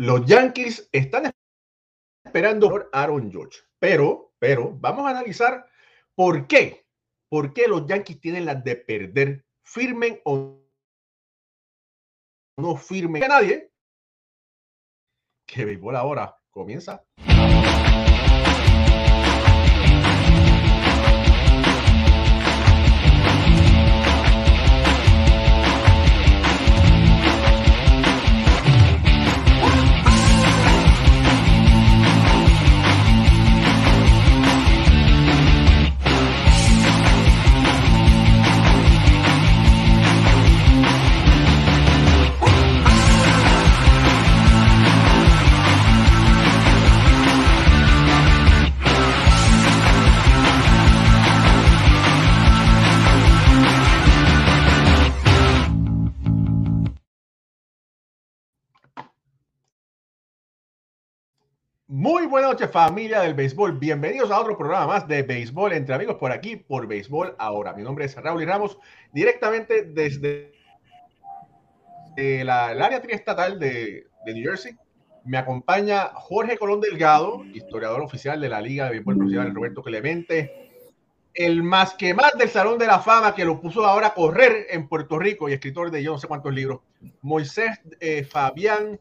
Los Yankees están esperando a Aaron George, pero, pero vamos a analizar por qué, por qué los Yankees tienen las de perder, firmen o no firmen a nadie. Que béisbol ahora comienza. Muy buenas noches familia del béisbol. Bienvenidos a otro programa más de béisbol entre amigos por aquí, por béisbol ahora. Mi nombre es Raúl y Ramos, directamente desde eh, la, el área triestatal de, New Jersey. Me acompaña Jorge Colón Delgado, historiador oficial de la Liga de Béisbol Profesional, Roberto Clemente, el más que más del Salón de la Fama que lo puso ahora a correr en Puerto Rico y escritor de yo no sé cuántos libros, Moisés eh, Fabián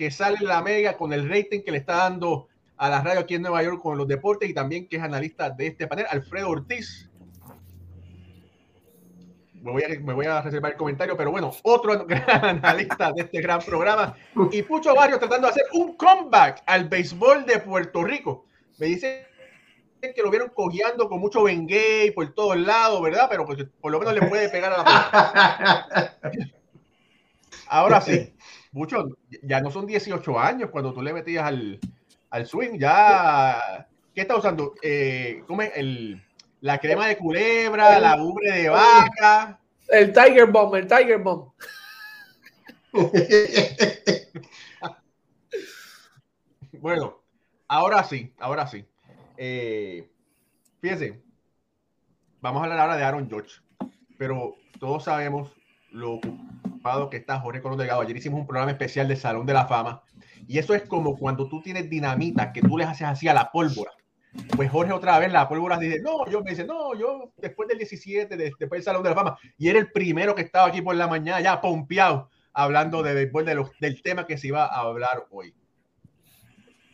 que sale en la mega con el rating que le está dando a la radio aquí en Nueva York con los deportes y también que es analista de este panel, Alfredo Ortiz. Me voy, a, me voy a reservar el comentario, pero bueno, otro gran analista de este gran programa. Y Pucho Barrios tratando de hacer un comeback al béisbol de Puerto Rico. Me dice que lo vieron cojeando con mucho Bengay por todos lados, ¿verdad? Pero pues, por lo menos le puede pegar a la Ahora sí, mucho, ya no son 18 años cuando tú le metías al, al swing, ya. ¿Qué está usando? Eh, ¿cómo es? El, la crema de culebra, la ubre de vaca. El Tiger Bomb, el Tiger Bomb. bueno, ahora sí, ahora sí. Eh, fíjense, vamos a hablar ahora de Aaron George, pero todos sabemos lo que está Jorge Colón Delgado. Ayer hicimos un programa especial del Salón de la Fama. Y eso es como cuando tú tienes dinamita, que tú les haces así a la pólvora. Pues Jorge otra vez la pólvora dice, no, yo me dice, no, yo después del 17, después del Salón de la Fama, y era el primero que estaba aquí por la mañana, ya pompeado, hablando de, después de los, del tema que se iba a hablar hoy.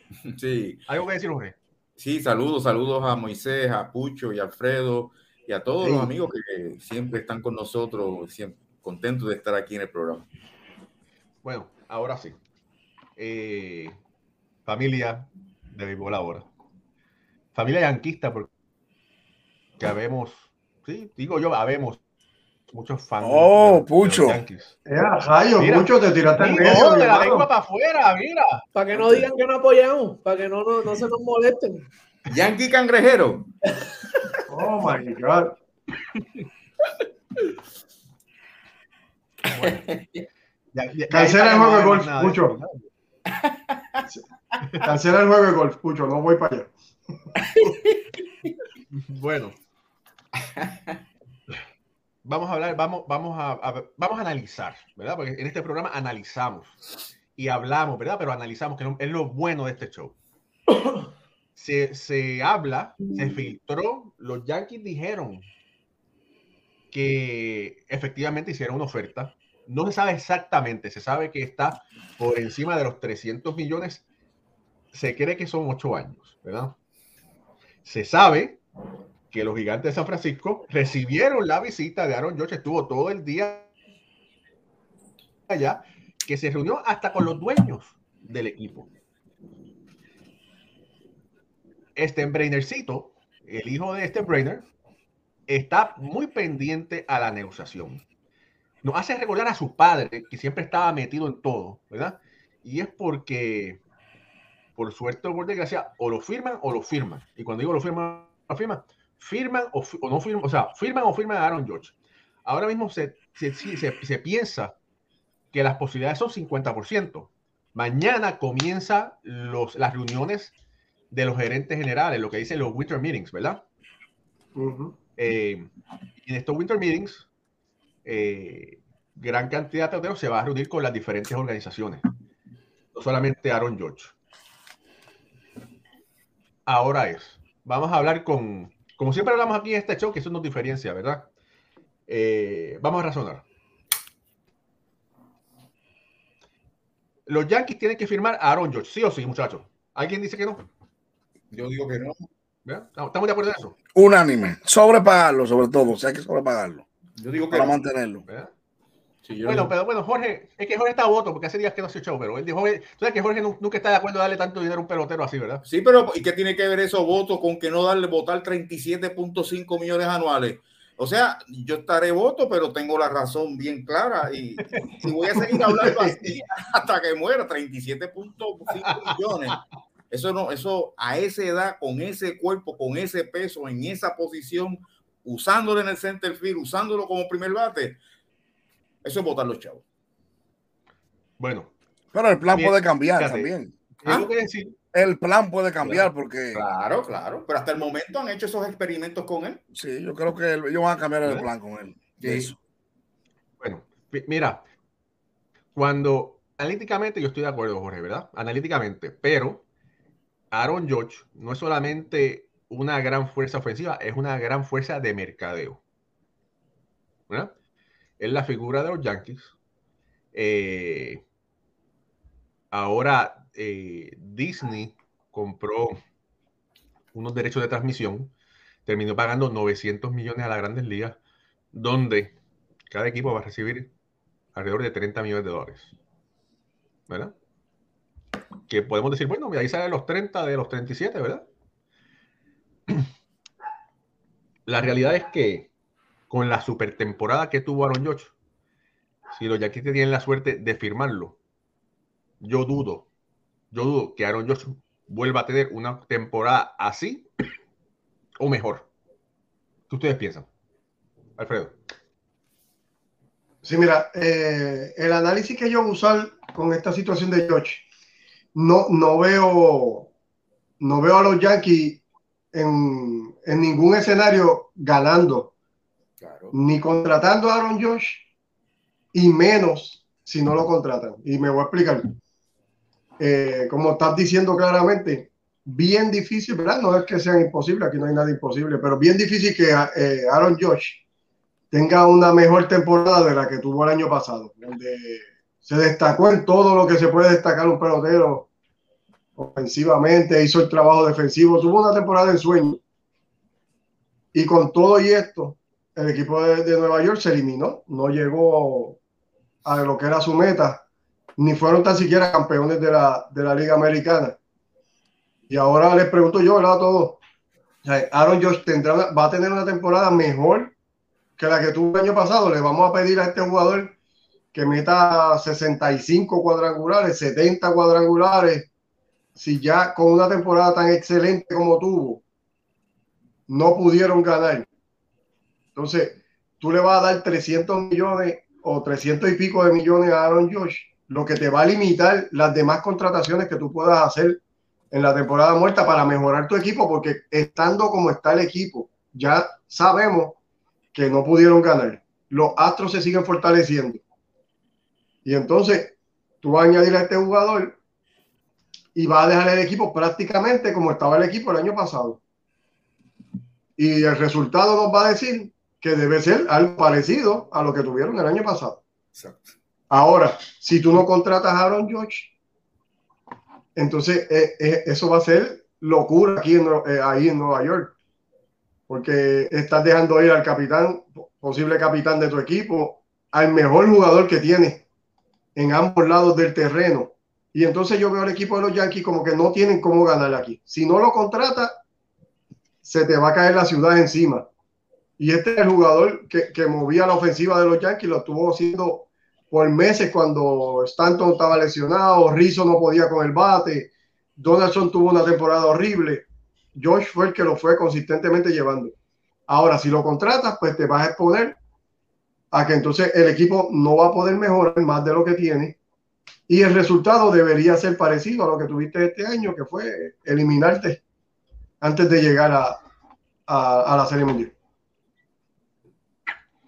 Sí. ¿Algo que decir, Jorge? Sí, saludos, saludos a Moisés, a Pucho y a Alfredo y a todos sí. los amigos que siempre están con nosotros, siempre contento de estar aquí en el programa. Bueno, ahora sí. Eh, familia de béisbol ahora. Familia yanquista, porque habemos, sí, digo yo, habemos muchos fans. Oh, de, Pucho. De Yankees. Era rayo, mira, Pucho, te tiraste el medio. de la lengua para afuera, mira. Para que no digan que no apoyamos, para que no, no, no se nos molesten. Yankee cangrejero. Oh my God. Bueno, ya, ya, Cancela el juego de golf, Pucho. Cancela el juego de golf, Pucho, no voy para allá. Bueno. Vamos a hablar, vamos, vamos a, a, vamos a analizar, ¿verdad? Porque en este programa analizamos y hablamos, ¿verdad? Pero analizamos, que es lo bueno de este show. Se, se habla, se filtró, los Yankees dijeron que efectivamente hicieron una oferta. No se sabe exactamente, se sabe que está por encima de los 300 millones. Se cree que son ocho años, ¿verdad? Se sabe que los gigantes de San Francisco recibieron la visita de Aaron George, estuvo todo el día allá, que se reunió hasta con los dueños del equipo. Este Brainercito, el hijo de este Brainer, está muy pendiente a la negociación. Nos hace recordar a su padre, que siempre estaba metido en todo, ¿verdad? Y es porque, por suerte o por desgracia, o lo firman o lo firman. Y cuando digo lo firman, lo firman, firman o, o no firman, o sea, firman o firman a Aaron George. Ahora mismo se, se, se, se piensa que las posibilidades son 50%. Mañana comienzan las reuniones de los gerentes generales, lo que dicen los winter meetings, ¿verdad? Uh -huh. Eh, en estos winter meetings, eh, gran cantidad de peloteros se va a reunir con las diferentes organizaciones. no solamente Aaron George. Ahora es, vamos a hablar con, como siempre hablamos aquí en este show, que eso nos diferencia, ¿verdad? Eh, vamos a razonar. Los Yankees tienen que firmar a Aaron George, sí o sí, muchachos. ¿Alguien dice que no? Yo digo que no. ¿Estamos de acuerdo en eso? Unánime. Sobrepagarlo, sobre todo. O sea, hay que sobrepagarlo. Yo digo que Para mantenerlo. Sí, yo Bueno, no. pero bueno, Jorge, es que Jorge está a voto porque hace días que no hace show, pero él dijo, tú sabes que Jorge nu- nunca está de acuerdo en darle tanto dinero a un pelotero así, ¿verdad? Sí, pero ¿y qué tiene que ver esos votos con que no darle votar 37.5 millones anuales? O sea, yo estaré voto, pero tengo la razón bien clara y, y voy a seguir hablando así hasta que muera 37.5 millones. Eso no, eso a esa edad, con ese cuerpo, con ese peso, en esa posición, usándolo en el center field, usándolo como primer bate, eso es votar los chavos. Bueno, Pero el plan Bien, puede cambiar fíjate. también. tengo que decir, El plan puede cambiar porque Claro, claro, pero hasta el momento han hecho esos experimentos con él. sí, yo creo que ellos van a cambiar el ¿Verdad? plan con él. Sí. Eso. bueno, mi- mira, cuando analíticamente yo estoy de acuerdo, Jorge, ¿verdad? Analíticamente, pero Aaron George no es solamente una gran fuerza ofensiva, es una gran fuerza de mercadeo. ¿verdad? Es la figura de los Yankees. Eh, ahora eh, Disney compró unos derechos de transmisión, terminó pagando 900 millones a las grandes ligas, donde cada equipo va a recibir alrededor de 30 millones de dólares. ¿Verdad? Que podemos decir, bueno, ahí salen los 30 de los 37, ¿verdad? La realidad es que con la super temporada que tuvo Aaron Judge, si los Yankees tienen la suerte de firmarlo, yo dudo, yo dudo que Aaron Judge vuelva a tener una temporada así o mejor. ¿Qué ustedes piensan? Alfredo. Sí, mira, eh, el análisis que yo voy con esta situación de George, no, no veo, no veo a los Yankees en, en ningún escenario ganando, Claro. ni contratando a Aaron Josh, y menos si no lo contratan. Y me voy a explicar. Eh, como estás diciendo claramente, bien difícil, ¿verdad? No es que sean imposibles, aquí no hay nada imposible, pero bien difícil que eh, Aaron Josh tenga una mejor temporada de la que tuvo el año pasado, donde se destacó en todo lo que se puede destacar un pelotero ofensivamente, hizo el trabajo defensivo, tuvo una temporada de sueño. Y con todo y esto, el equipo de, de Nueva York se eliminó, no llegó a lo que era su meta, ni fueron tan siquiera campeones de la, de la Liga Americana. Y ahora les pregunto yo, ¿verdad? A todos. Aaron Josh tendrá va a tener una temporada mejor que la que tuvo el año pasado. Le vamos a pedir a este jugador que meta 65 cuadrangulares, 70 cuadrangulares. Si ya con una temporada tan excelente como tuvo, no pudieron ganar. Entonces, tú le vas a dar 300 millones o 300 y pico de millones a Aaron Josh, lo que te va a limitar las demás contrataciones que tú puedas hacer en la temporada muerta para mejorar tu equipo, porque estando como está el equipo, ya sabemos que no pudieron ganar. Los astros se siguen fortaleciendo. Y entonces tú vas a añadir a este jugador y vas a dejar el equipo prácticamente como estaba el equipo el año pasado. Y el resultado nos va a decir que debe ser algo parecido a lo que tuvieron el año pasado. Exacto. Ahora, si tú no contratas a Aaron George, entonces eh, eh, eso va a ser locura aquí en, eh, ahí en Nueva York. Porque estás dejando ir al capitán, posible capitán de tu equipo, al mejor jugador que tienes en ambos lados del terreno. Y entonces yo veo al equipo de los Yankees como que no tienen cómo ganar aquí. Si no lo contrata, se te va a caer la ciudad encima. Y este es el jugador que, movía la ofensiva de los Yankees, lo estuvo haciendo por meses cuando Stanton estaba lesionado, Rizzo no podía con el bate, Donaldson tuvo una temporada horrible, Josh fue el que lo fue consistentemente llevando. Ahora, si lo contratas, pues te vas a exponer a que entonces el equipo no va a poder mejorar más de lo que tiene y el resultado debería ser parecido a lo que tuviste este año, que fue eliminarte antes de llegar a, a, la Serie Mundial.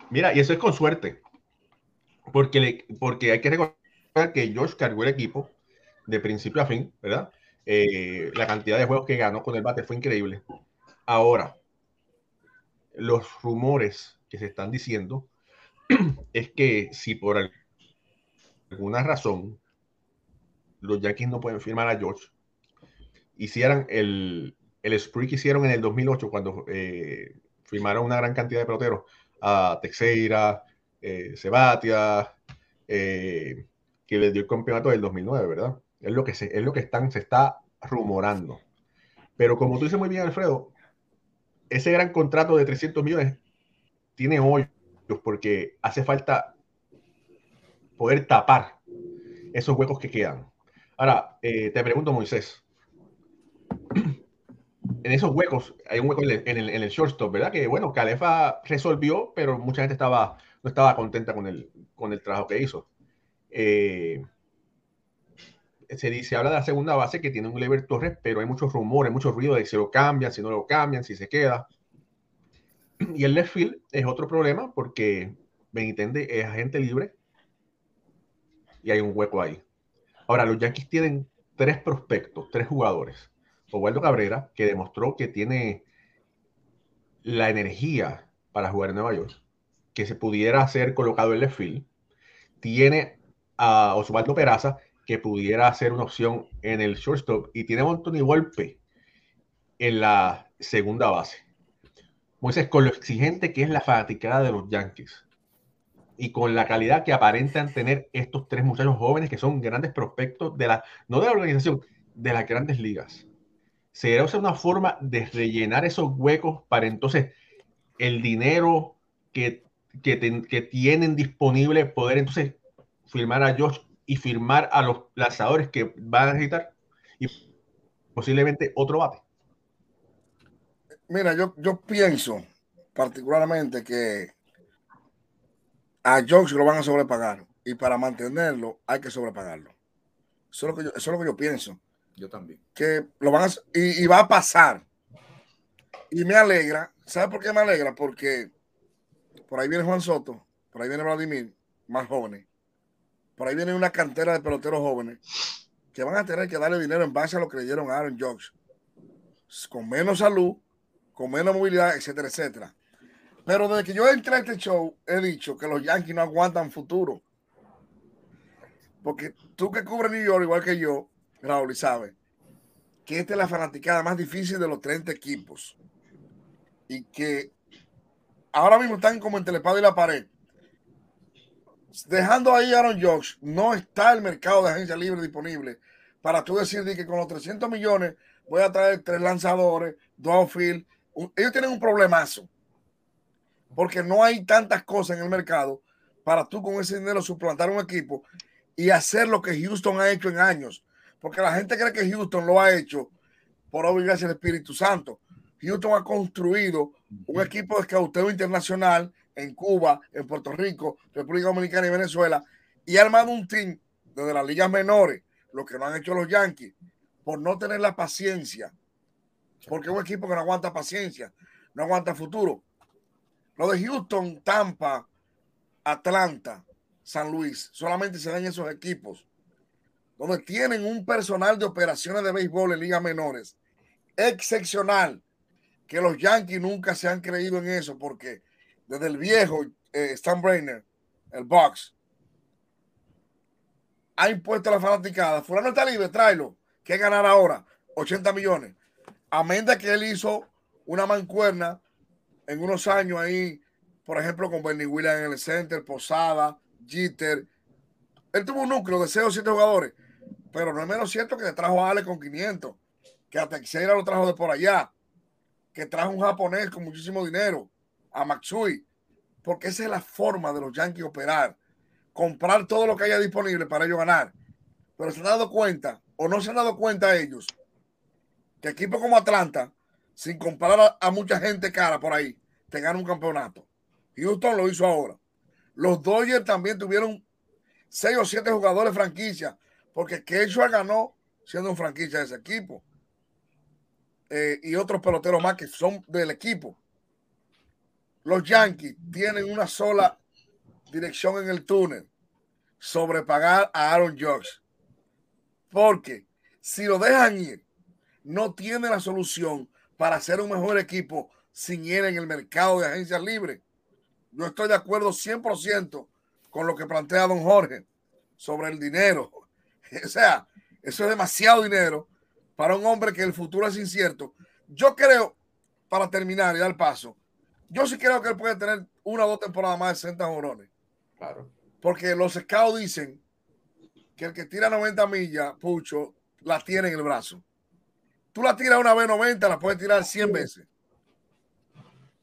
Mira, y eso es con suerte. Porque, porque hay que recordar que Josh cargó el equipo de principio a fin, ¿verdad? Eh, la cantidad de juegos que ganó con el bate fue increíble. Ahora, los rumores que se están diciendo es que si por alguna razón los Yankees no pueden firmar a George, hicieran el, el spree que hicieron en el 2008 cuando eh, firmaron una gran cantidad de peloteros a Texeira, eh, eh, que les dio el campeonato del 2009, ¿verdad? Es lo que se, es lo que están, se está rumorando. Pero como tú dices muy bien, Alfredo, ese gran contrato de 300 millones tiene hoyos porque hace falta poder tapar esos huecos que quedan. Ahora, eh, te pregunto, Moisés, en esos huecos, hay un hueco en el, en el, shortstop, ¿verdad? Que bueno, Calefa resolvió, pero mucha gente estaba, no estaba contenta con el, con el trabajo que hizo. Eh, se dice, habla de la segunda base que tiene un Lever Torres, pero hay muchos rumores, mucho ruido de si lo cambian, si no lo cambian, si se queda. Y el left field es otro problema porque Benitende es agente libre y hay un hueco ahí. Ahora, los Yankees tienen tres prospectos, tres jugadores. Oswaldo Cabrera, que demostró que tiene la energía para jugar en Nueva York, que se pudiera ser colocado en left field. Tiene a Osvaldo Peraza, que pudiera ser una opción en el shortstop. Y tiene a Anthony en la segunda base. Moisés, con lo exigente que es la fanaticada de los Yankees y con la calidad que aparentan tener estos tres muchachos jóvenes que son grandes prospectos de la, no de la organización, de las grandes ligas. Será una forma de rellenar esos huecos para entonces el dinero que, que, tienen disponible poder entonces firmar a Josh y firmar a los lanzadores que van a necesitar y posiblemente otro bate. Mira, yo, yo pienso particularmente que a Jones lo van a sobrepagar y para mantenerlo hay que sobrepagarlo. Eso es lo que yo, eso es lo que yo pienso. Yo también. Que lo van a, y, y, va a pasar. Y me alegra. ¿Sabe por qué me alegra? Porque por ahí viene Juan Soto, por ahí viene Vladimir, más jóvenes. Por ahí viene una cantera de peloteros jóvenes que van a tener que darle dinero en base a lo que le dieron a Aaron Judge. Con menos salud, con menos movilidad, etcétera, etcétera. Pero desde que yo entré a este show, he dicho que los Yankees no aguantan futuro. Porque tú que cubres New York, igual que yo, Raúl, y sabes que esta es la fanaticada más difícil de los 30 equipos. Y que ahora mismo están como entre el y la pared. Dejando ahí a Aaron Josh, no está el mercado de agencia libre disponible para tú decir que con los 300 millones voy a traer tres lanzadores, dos outfield. Ellos tienen un problemazo porque no hay tantas cosas en el mercado para tú con ese dinero suplantar un equipo y hacer lo que Houston ha hecho en años. Porque la gente cree que Houston lo ha hecho por obligarse al Espíritu Santo. Houston ha construido un equipo de escauteo internacional en Cuba, en Puerto Rico, República Dominicana y Venezuela y ha armado un team desde las ligas menores, lo que no han hecho los Yankees, por no tener la paciencia. Porque es un equipo que no aguanta paciencia, no aguanta futuro. Lo de Houston, Tampa, Atlanta, San Luis, solamente se dan esos equipos donde tienen un personal de operaciones de béisbol en ligas menores excepcional, que los Yankees nunca se han creído en eso, porque desde el viejo eh, Stan Brainer, el box, ha impuesto a la fanaticada. Fulano está libre, tráelo. ¿Qué ganar ahora? 80 millones. Amén de que él hizo una mancuerna en unos años ahí, por ejemplo, con Bernie Williams en el center, Posada, Jeter. Él tuvo un núcleo de 6 o 7 jugadores, pero no es menos cierto que le trajo a Ale con 500, que a Texeira lo trajo de por allá, que trajo un japonés con muchísimo dinero, a Matsui, porque esa es la forma de los Yankees operar, comprar todo lo que haya disponible para ellos ganar. Pero se han dado cuenta, o no se han dado cuenta ellos, que equipos como Atlanta, sin comprar a, mucha gente cara por ahí, te un campeonato. Houston lo hizo ahora. Los Dodgers también tuvieron seis o siete jugadores franquicia, porque Kershaw ganó siendo un franquicia de ese equipo. Eh, y otros peloteros más que son del equipo. Los Yankees tienen una sola dirección en el túnel: sobrepagar a Aaron Judge. Porque si lo dejan ir, no tiene la solución para hacer un mejor equipo sin ir en el mercado de agencias libres. Yo estoy de acuerdo 100% con lo que plantea don Jorge sobre el dinero. O sea, eso es demasiado dinero para un hombre que el futuro es incierto. Yo creo, para terminar y dar paso, yo sí creo que él puede tener una o dos temporadas más de 60 jorones. Claro. Porque los scouts dicen que el que tira 90 millas, Pucho, la tiene en el brazo. Tú la tiras una vez 90, la puedes tirar 100 veces.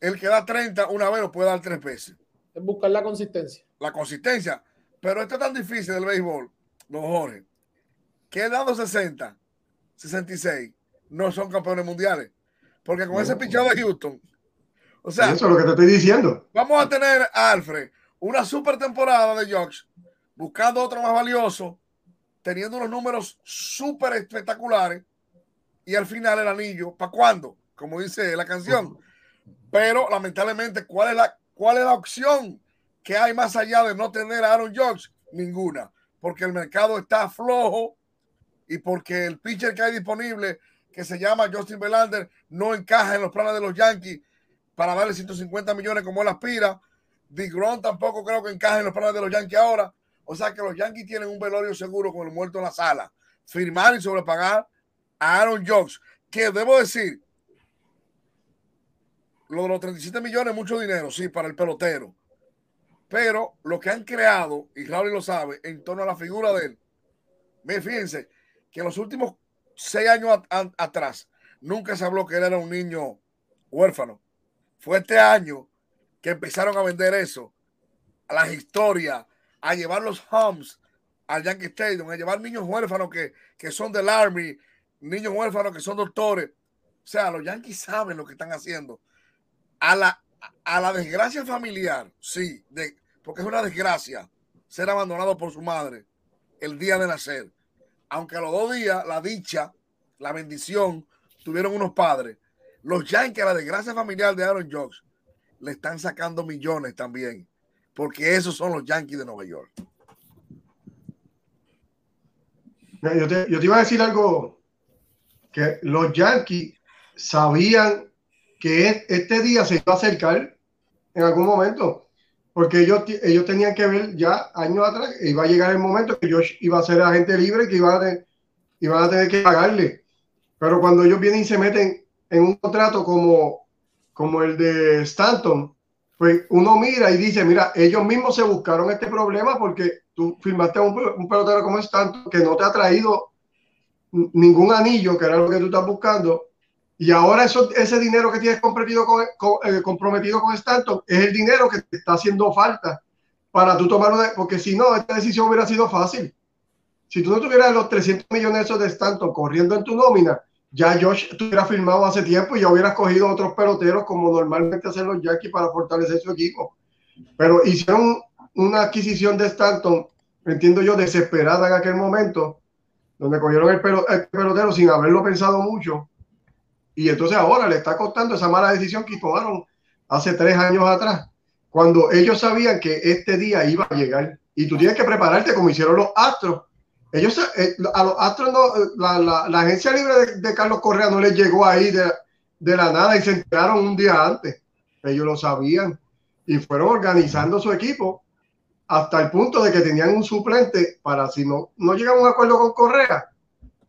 El que da 30, una vez lo puede dar tres veces. Es buscar la consistencia. La consistencia. Pero esto es tan difícil del béisbol, don Jorge, que dando 60, 66, no son campeones mundiales. Porque con ese pichado de Houston, o sea, Eso es lo que te estoy diciendo. vamos a tener a Alfred una super temporada de Jocks, buscando otro más valioso, teniendo unos números súper espectaculares y al final el anillo, ¿para cuándo? Como dice la canción. Pero lamentablemente, ¿cuál es la, cuál es la opción que hay más allá de no tener a Aaron Judge? Ninguna, porque el mercado está flojo y porque el pitcher que hay disponible, que se llama Justin Verlander, no encaja en los planes de los Yankees para darle 150 millones como él aspira. DeGrom tampoco creo que encaje en los planes de los Yankees ahora. O sea que los Yankees tienen un velorio seguro con el muerto en la sala. Firmar y sobrepagar a Aaron Judge, que debo decir, lo de los 37 millones es mucho dinero, sí, para el pelotero. Pero lo que han creado, y Raúl lo sabe, en torno a la figura de él, fíjense que en los últimos seis años atrás nunca se habló que él era un niño huérfano. Fue este año que empezaron a vender eso, a las historias, a llevar los homes al Yankee Stadium, a llevar niños huérfanos que, que son del Army, niños huérfanos que son doctores. O sea, los Yankees saben lo que están haciendo. A la, a la desgracia familiar, sí, de, porque es una desgracia ser abandonado por su madre el día de nacer. Aunque a los dos días, la dicha, la bendición, tuvieron unos padres. Los Yankees, a la desgracia familiar de Aaron Judge, le están sacando millones también, porque esos son los Yankees de Nueva York. Yo te, yo te iba a decir algo que los Yankees sabían que este día se iba a acercar en algún momento, porque ellos, ellos tenían que ver ya años atrás, iba a llegar el momento que Josh iba a ser agente libre que iban a, tener, iban a tener que pagarle. Pero cuando ellos vienen y se meten en un contrato como, como el de Stanton, pues uno mira y dice, mira, ellos mismos se buscaron este problema porque tú firmaste a un, un pelotero como Stanton que no te ha traído ningún anillo, que era lo que tú estás buscando, y ahora eso, ese dinero que tienes comprometido con, con- eh, comprometido con Stanton es el dinero que te está haciendo falta para tú tomar una, porque si no, esta decisión hubiera sido fácil. Si tú no tuvieras los 300 millones esos de Stanton corriendo en tu nómina, ya Josh tuviera firmado hace tiempo y ya hubieras cogido otros peloteros como normalmente hacen los Yankees para fortalecer su equipo. Pero hicieron una adquisición de Stanton, entiendo yo, desesperada en aquel momento, donde cogieron el pelotero sin haberlo pensado mucho. Y entonces ahora le está costando esa mala decisión que tomaron hace tres años atrás, cuando ellos sabían que este día iba a llegar. Y tú tienes que prepararte como hicieron los Astros. Ellos, eh, a los Astros, no, eh, la, la- la agencia libre de, de Carlos Correa no les llegó ahí de, de la nada y se enteraron un día antes. Ellos lo sabían y fueron organizando su equipo hasta el punto de que tenían un suplente para si no, no llegaban a un acuerdo con Correa,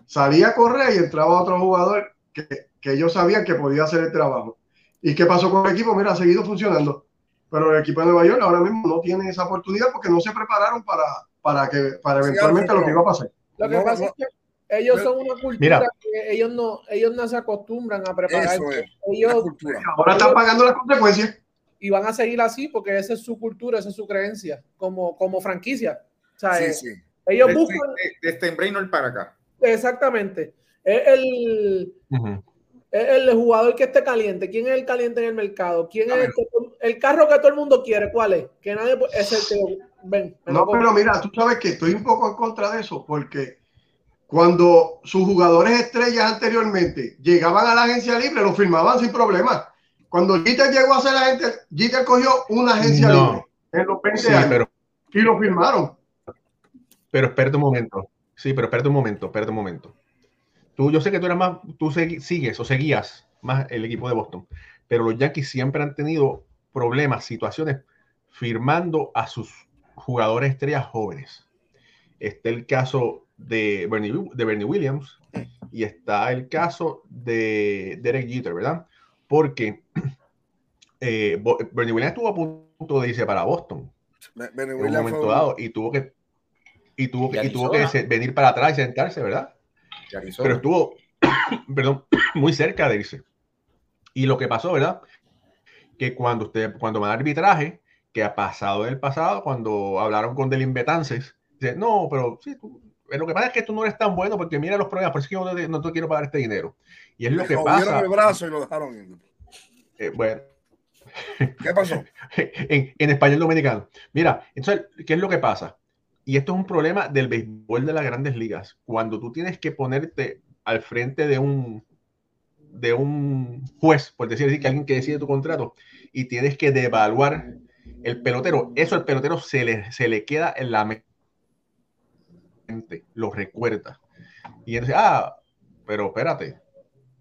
salía Correa y entraba otro jugador que, que ellos sabían que podía hacer el trabajo. ¿Y qué pasó con el equipo? Mira, ha seguido funcionando. Pero el equipo de Nueva York ahora mismo no tiene esa oportunidad porque no se prepararon para, para, que, para Sí, eventualmente Alfredo. lo que iba a pasar. Lo que No, pasa no. es que ellos son una cultura Mira. que ellos no, ellos no se acostumbran a preparar. Eso es, Ellos cultura. Ahora están pagando las consecuencias. y van a seguir así porque esa es su cultura, esa es su creencia como, como franquicia. O sea, Sí, eh, sí. ellos Desde, buscan de- desde Brainerd para acá. exactamente. Es el, Ujú. es el jugador que esté caliente. ¿Quién es el caliente en el mercado? ¿Quién es el, que todo- el carro que todo el mundo quiere? ¿Cuál es? Que nadie es el que ven. No, pero mira, tú sabes que estoy un poco en contra de eso, porque cuando sus jugadores estrellas anteriormente llegaban a la agencia libre, lo firmaban sin problema. Cuando Jeter llegó a ser agente, Jeter cogió una agencia No. libre en los 20 Sí, años pero, y lo firmaron. pero espérate un momento. Sí, pero espérate un momento, espérate un momento. Tú, yo sé que tú eres más, tú sigues o seguías más el equipo de Boston, pero los Yankees siempre han tenido problemas, situaciones firmando a sus jugadores estrellas jóvenes. Está el caso de Bernie, de Bernie Williams y está el caso de Derek Jeter, ¿verdad? Porque eh, Bernie Williams estuvo a punto de irse para Boston en un momento dado y tuvo que y tuvo que, y tuvo que venir para atrás y sentarse, ¿verdad? Pero estuvo, perdón, muy cerca de irse. Y lo que pasó, ¿verdad? Que cuando usted, cuando van arbitraje, que ha pasado del pasado, cuando hablaron con delimbetances, dice, no, pero sí, lo que pasa es que tú no eres tan bueno porque mira los problemas, por eso es que yo no, no te quiero pagar este dinero. Y es lo que pasa. el brazo y lo dejaron eh, bueno. ¿Qué pasó? en, en español dominicano. Mira, entonces, ¿qué es lo que pasa? Y esto es un problema del béisbol de las grandes ligas. Cuando tú tienes que ponerte al frente de un, de un juez, por decir así, que alguien que decide tu contrato, y tienes que devaluar el pelotero, eso al pelotero se le, se le queda en la mente, lo recuerda. Y entonces, ah, pero espérate,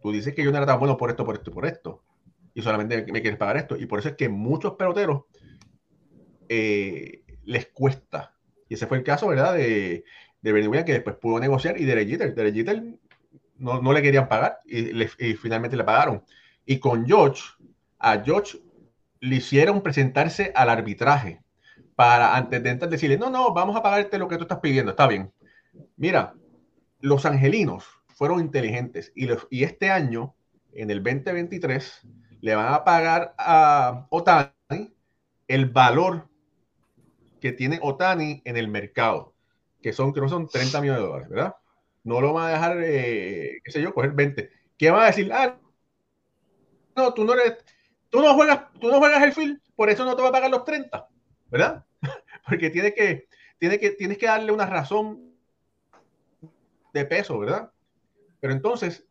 tú dices que yo no era tan bueno por esto, por esto por esto, y solamente me quieres pagar esto. Y por eso es que muchos peloteros eh, les cuesta y ese fue el caso, ¿verdad? De, de Bernie Williams, que después pudo negociar, y de Jeter. De Jeter no, no, le querían pagar y, finalmente le pagaron. Y con George, a George le hicieron presentarse al arbitraje para antes de entrar decirle, no, no, vamos a pagarte lo que tú estás pidiendo, está bien. Mira, los angelinos fueron inteligentes y, y este año, en el 2023, le van a pagar a Otani el valor que tiene Otani en el mercado, que son, que no son 30 millones de dólares, ¿verdad? No lo van a dejar, eh, qué sé yo, coger 20. ¿Qué van a decir? Ah, no, tú no eres, tú no juegas, tú no juegas el field, por eso no te va a pagar los 30, ¿verdad? Porque tiene que, tiene que, tienes que darle una razón de peso, ¿verdad? Pero entonces,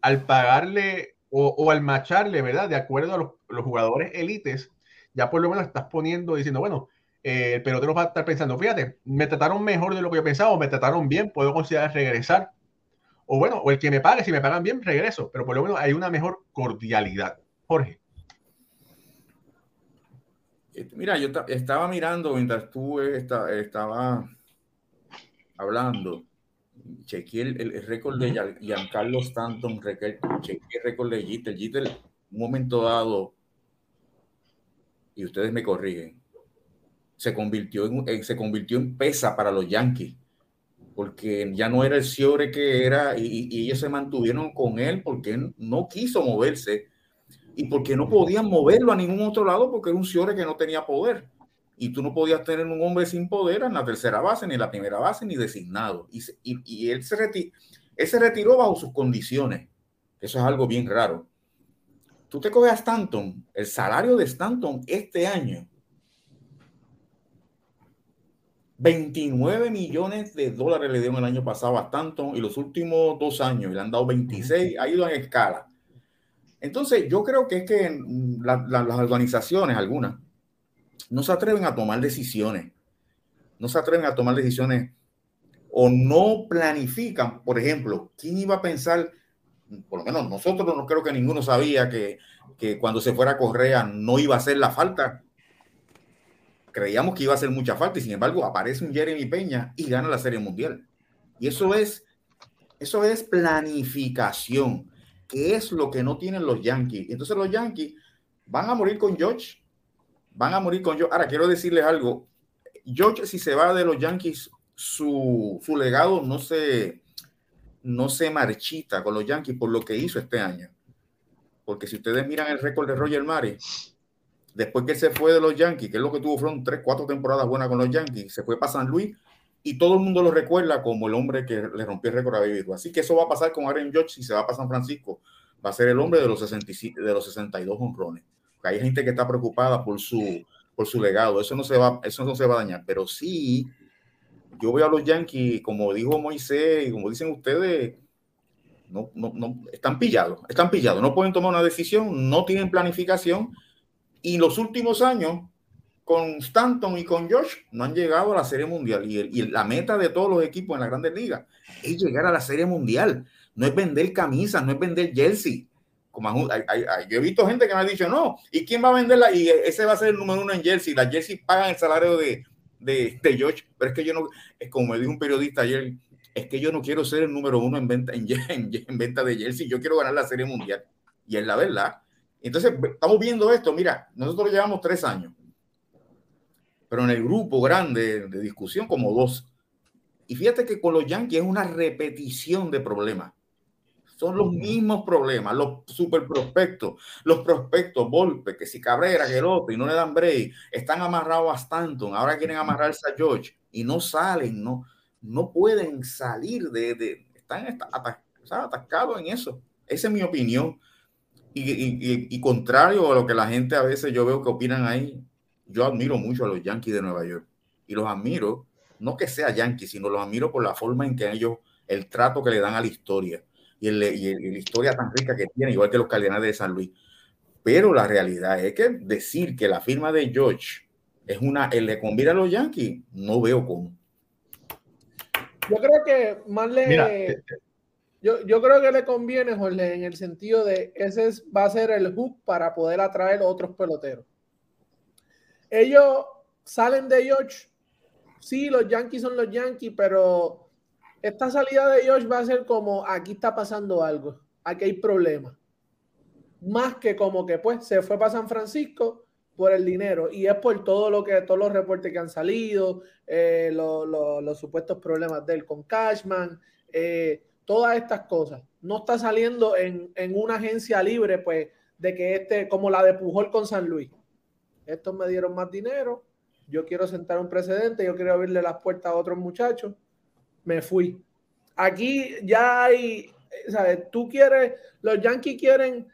al pagarle o, al macharle, ¿verdad? De acuerdo a los, los jugadores élites, ya por lo menos estás poniendo, diciendo, bueno, eh, el pelotero va a estar pensando, fíjate, me trataron mejor de lo que yo pensaba, o me trataron bien, puedo considerar regresar. O bueno, o el que me pague, si me pagan bien, regreso, pero por lo menos hay una mejor cordialidad. Jorge. Este, mira, yo estaba mirando mientras tú estaba hablando, chequeé el, récord de Giancarlo Stanton, chequeé el récord de Jeter. Jeter, un momento dado, y ustedes me corrigen, se convirtió en, se convirtió en pesa para los Yankees, porque ya no era el Ciore que era y, ellos se mantuvieron con él porque no quiso moverse y porque no podían moverlo a ningún otro lado porque era un Ciore que no tenía poder. Y tú no podías tener un hombre sin poder en la tercera base, ni en la primera base, ni designado. Y, y, él, se retiró, él se retiró bajo sus condiciones. Eso es algo bien raro. Tú te coges a Stanton, el salario de Stanton este año 29 millones de dólares le dieron el año pasado a Stanton y los últimos dos años le han dado 26, ha ido en escala. Entonces, yo creo que es que las organizaciones, algunas, no se atreven a tomar decisiones. No se atreven a tomar decisiones o no planifican. Por ejemplo, ¿quién iba a pensar? Por lo menos nosotros no creo que ninguno sabía que, que cuando se fuera a Correa no iba a hacer la falta creíamos que iba a hacer mucha falta y sin embargo aparece un Jeremy Peña y gana la Serie Mundial. Y eso es, eso es planificación, que es lo que no tienen los Yankees. Entonces los Yankees van a morir con George, van a morir con George. Ahora quiero decirles algo, George si se va de los Yankees, su, su legado no se, no se marchita con los Yankees por lo que hizo este año. Porque si ustedes miran el récord de Roger Mari, Después que se fue de los Yankees, que es lo que tuvo, fueron tres, cuatro temporadas buenas con los Yankees, se fue para San Luis y todo el mundo lo recuerda como el hombre que le rompió el récord a Baby Así que eso va a pasar con Aaron George si se va para San Francisco. Va a ser el hombre de los, 65, de los 62 honrones. hay gente que está preocupada por su, por su legado. Eso no, se va, eso no se va a dañar. Pero sí, yo veo a los Yankees, como dijo Moisés y como dicen ustedes, no, no, no, están pillados, están pillados. No pueden tomar una decisión, no tienen planificación y los últimos años, con Stanton y con Josh no han llegado a la Serie Mundial. Y, la meta de todos los equipos en la Grandes Ligas es llegar a la Serie Mundial. No es vender camisas, no es vender jersey. Como yo he visto gente que me ha dicho, no, ¿y quién va a venderla? Y ese va a ser el número uno en jersey. Las jersey pagan el salario de, de, de Josh. Pero es que yo no, es como me dijo un periodista ayer, es que yo no quiero ser el número uno en venta, en, en, en venta de jersey. Yo quiero ganar la Serie Mundial. Y es la verdad. Entonces, estamos viendo esto. Mira, nosotros llevamos tres años pero en el grupo grande de discusión como dos. Y fíjate que con los Yankees es una repetición de problemas. Son los mismos problemas, los super prospectos, los prospectos Volpe, que si Cabrera, que el otro, y no le dan break, están amarrados a Stanton, ahora quieren amarrarse a George y no salen, no, no pueden salir de, de están atascados en eso. Esa es mi opinión. Y, y, y, contrario a lo que la gente a veces yo veo que opinan ahí, yo admiro mucho a los Yankees de Nueva York y los admiro, no que sea Yankee, sino los admiro por la forma en que ellos, el trato que le dan a la historia y, el, y, la historia tan rica que tiene, igual que los Cardenales de San Luis. Pero la realidad es que decir que la firma de George es una, él le conviene a los Yankees, no veo cómo. Yo creo que más le. Yo, yo, creo que le conviene, Jorge, en el sentido de ese es, va a ser el hook para poder atraer otros peloteros ellos salen de George. Sí, los Yankees son los Yankees, pero esta salida de George va a ser como aquí está pasando algo, aquí hay problemas. Más que como que pues se fue para San Francisco por el dinero y es por todo lo que todos los reportes que han salido, eh, los supuestos problemas de él con Cashman, eh, todas estas cosas. No está saliendo en, en, una agencia libre, pues, de que este, como la de Pujol con San Luis estos me dieron más dinero, yo quiero sentar un precedente, yo quiero abrirle las puertas a otros muchachos, me fui. Aquí ya hay, ¿sabes? Tú quieres, los Yankees quieren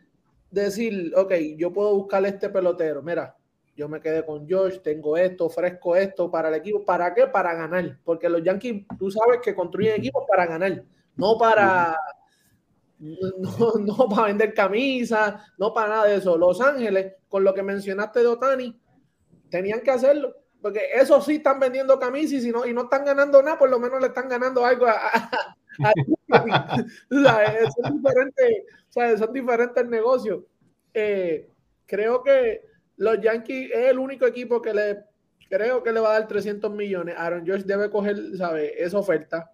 decir, ok, yo puedo buscar este pelotero, mira, yo me quedé con George, tengo esto, ofrezco esto para el equipo. ¿Para qué? Para ganar. Porque los Yankees, tú sabes que construyen equipos para ganar, no para, no, no para vender camisas, no para nada de eso. Los Ángeles, con lo que mencionaste de Otani, tenían que hacerlo. Porque eso sí están vendiendo camisas y, si no, y no están ganando nada, por lo menos le están ganando algo a, son, diferentes, son diferentes negocios. Eh, creo que los Yankees es el único equipo que le creo que le va a dar 300 millones. Aaron George debe coger, ¿sabe? Esa oferta.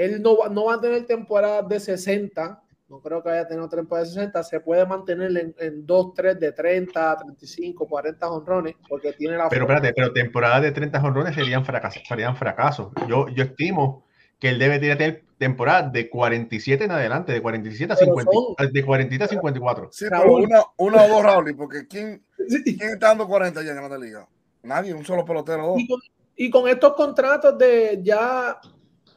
Él no, no va a tener temporada de 60, no creo que vaya a tener temporada de 60, se puede mantener en, en 2, 3 de 30, 35, 40 honrones, porque tiene la... Pero espérate, pero temporadas de 30 honrones serían fracasos. Serían fracasos. Yo, yo estimo que él debe tener temporada de 47 en adelante, de 47 a, 50, son... de 40 a 54. Sí, pero una, una o dos, Raúl, porque ¿quién, ¿quién está dando 40 ya en la liga? Nadie, un solo pelotero. Dos. Y, con, y con estos contratos de ya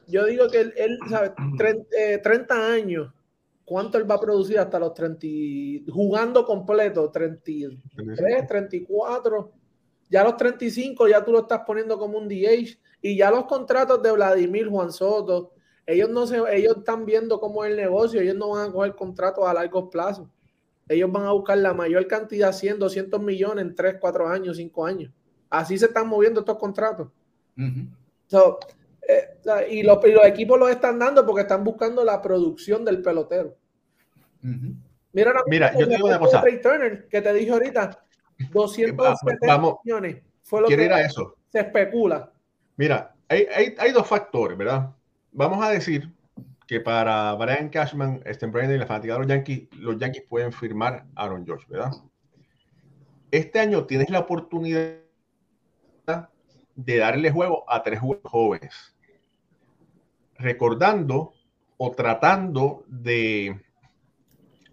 yo digo que él, él sabe, 30, eh, 30, años, ¿cuánto él va a producir hasta los 30, jugando completo? 33, 34, ya los 35 ya tú lo estás poniendo como un DH y ya los contratos de Vladimir, Juan Soto, ellos no se, ellos están viendo cómo es el negocio, ellos no van a coger contratos a largo plazo. Ellos van a buscar la mayor cantidad, 100, 200 millones en 3, 4 años, 5 años. Así se están moviendo estos contratos. Uh -huh. so, eh, y, los, y, los, equipos los están dando porque están buscando la producción del pelotero. Uh -huh. Mira, Mira yo te digo una cosa. Trey Turner, que te dije ahorita, 270 Vamos, millones. Fue lo que era eso? se especula. Mira, hay, hay, hay, dos factores, ¿verdad? Vamos a decir que para Brian Cashman, Sten Brandon y la fanática de los Yankees, los Yankees pueden firmar a Aaron George, ¿verdad? Este año tienes la oportunidad de darle juego a tres jóvenes recordando o tratando de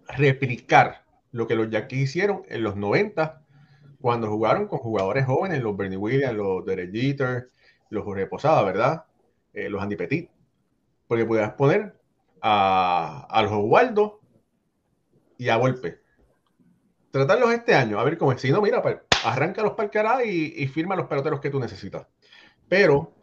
replicar lo que los Yankees hicieron en los 90 cuando jugaron con jugadores jóvenes, los Bernie Williams, los Derek Jeter, los Jorge Posada, ¿verdad? Eh, los Andy Petit. Porque podías poner a, a los Oswaldo y a Volpe. Tratarlos este año, a ver cómo es. Si no, mira, pues, arranca los parqueará y, y firma los peloteros que tú necesitas. Pero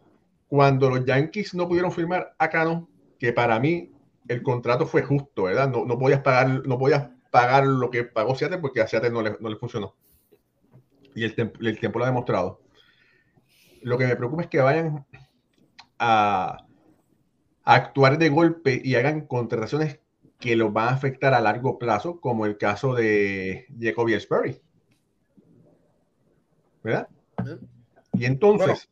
cuando los Yankees no pudieron firmar a Cano, que para mí el contrato fue justo, ¿verdad? No, no podías pagar, no podías pagar lo que pagó Seattle porque a Seattle no le, no le funcionó. y el, tiempo lo ha demostrado. Lo que me preocupa es que vayan a, actuar de golpe y hagan contrataciones que los van a afectar a largo plazo, como el caso de Jacoby Sperry. ¿Verdad? Y entonces,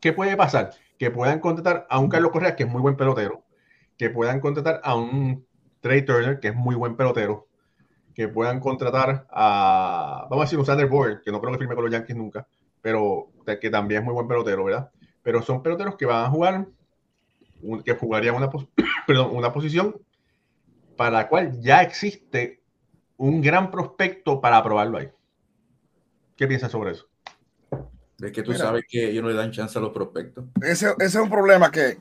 ¿qué puede pasar? Que puedan contratar a un Carlos Correa, que es muy buen pelotero, que puedan contratar a un Trey Turner, que es muy buen pelotero, que puedan contratar a, vamos a decir, un Sander Boyd, que no creo que firme con los Yankees nunca, pero que también es muy buen pelotero, ¿verdad? Pero son peloteros que van a jugar, que jugarían una, perdón, una posición para la cual ya existe un gran prospecto para probarlo ahí. ¿Qué piensas sobre eso? Es que tú sabes que ellos no le dan chance a los prospectos. Ese, ese es un problema que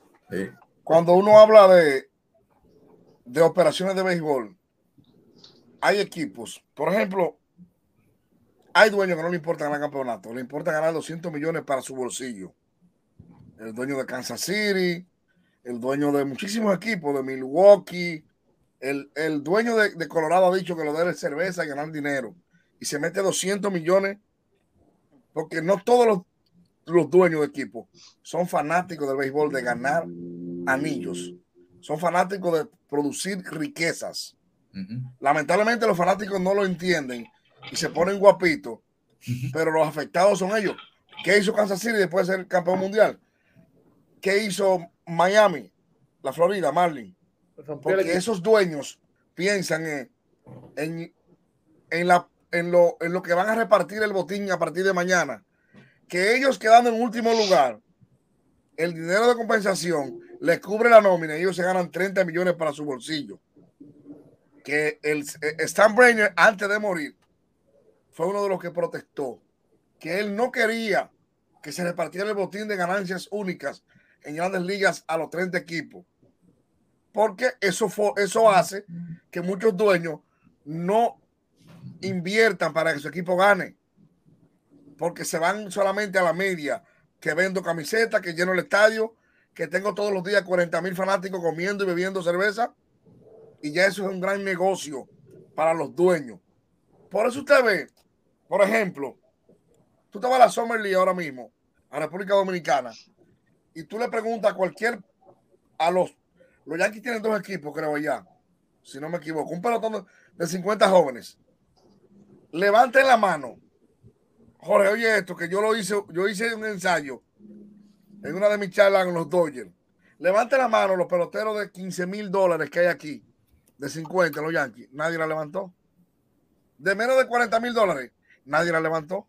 cuando uno habla de, de operaciones de béisbol, hay equipos, por ejemplo, hay dueños que no le importa ganar campeonato, le importa ganar 200 millones para su bolsillo. El dueño de Kansas City, el dueño de muchísimos equipos, de Milwaukee, el, dueño de, Colorado ha dicho que lo debe cerveza y ganar dinero. Y se mete 200 millones porque no todos los, los dueños de equipos son fanáticos del béisbol, de ganar anillos. Son fanáticos de producir riquezas. Lamentablemente los fanáticos no lo entienden y se ponen guapitos, pero los afectados son ellos. ¿Qué hizo Kansas City después de ser campeón mundial? ¿Qué hizo Miami, la Florida, Marlin? Porque esos dueños piensan en, en, la, en, lo, en lo que van a repartir el botín a partir de mañana. Que ellos quedando en último lugar, el dinero de compensación les cubre la nómina y ellos se ganan 30 millones para su bolsillo que el eh, Stan Brainer antes de morir fue uno de los que protestó que él no quería que se repartiera el botín de ganancias únicas en grandes ligas a los 30 equipos. Porque eso, fue, eso hace que muchos dueños no inviertan para que su equipo gane. Porque se van solamente a la media, que vendo camiseta, que lleno el estadio, que tengo todos los días 40 mil fanáticos comiendo y bebiendo cerveza y ya eso es un gran negocio para los dueños. Por eso usted ve, por ejemplo, tú te vas a la Summer League ahora mismo, a República Dominicana, y tú le preguntas a cualquier, a los, los Yankees tienen dos equipos, creo ya, si no me equivoco, un pelotón de 50 jóvenes. Levanten la mano. Jorge, oye esto, que yo lo hice, yo hice un ensayo en una de mis charlas con los Dodgers. Levanten la mano los peloteros de 15 mil dólares que hay aquí de 50 los Yankees, nadie la levantó. De menos de 40 mil dólares, nadie la levantó.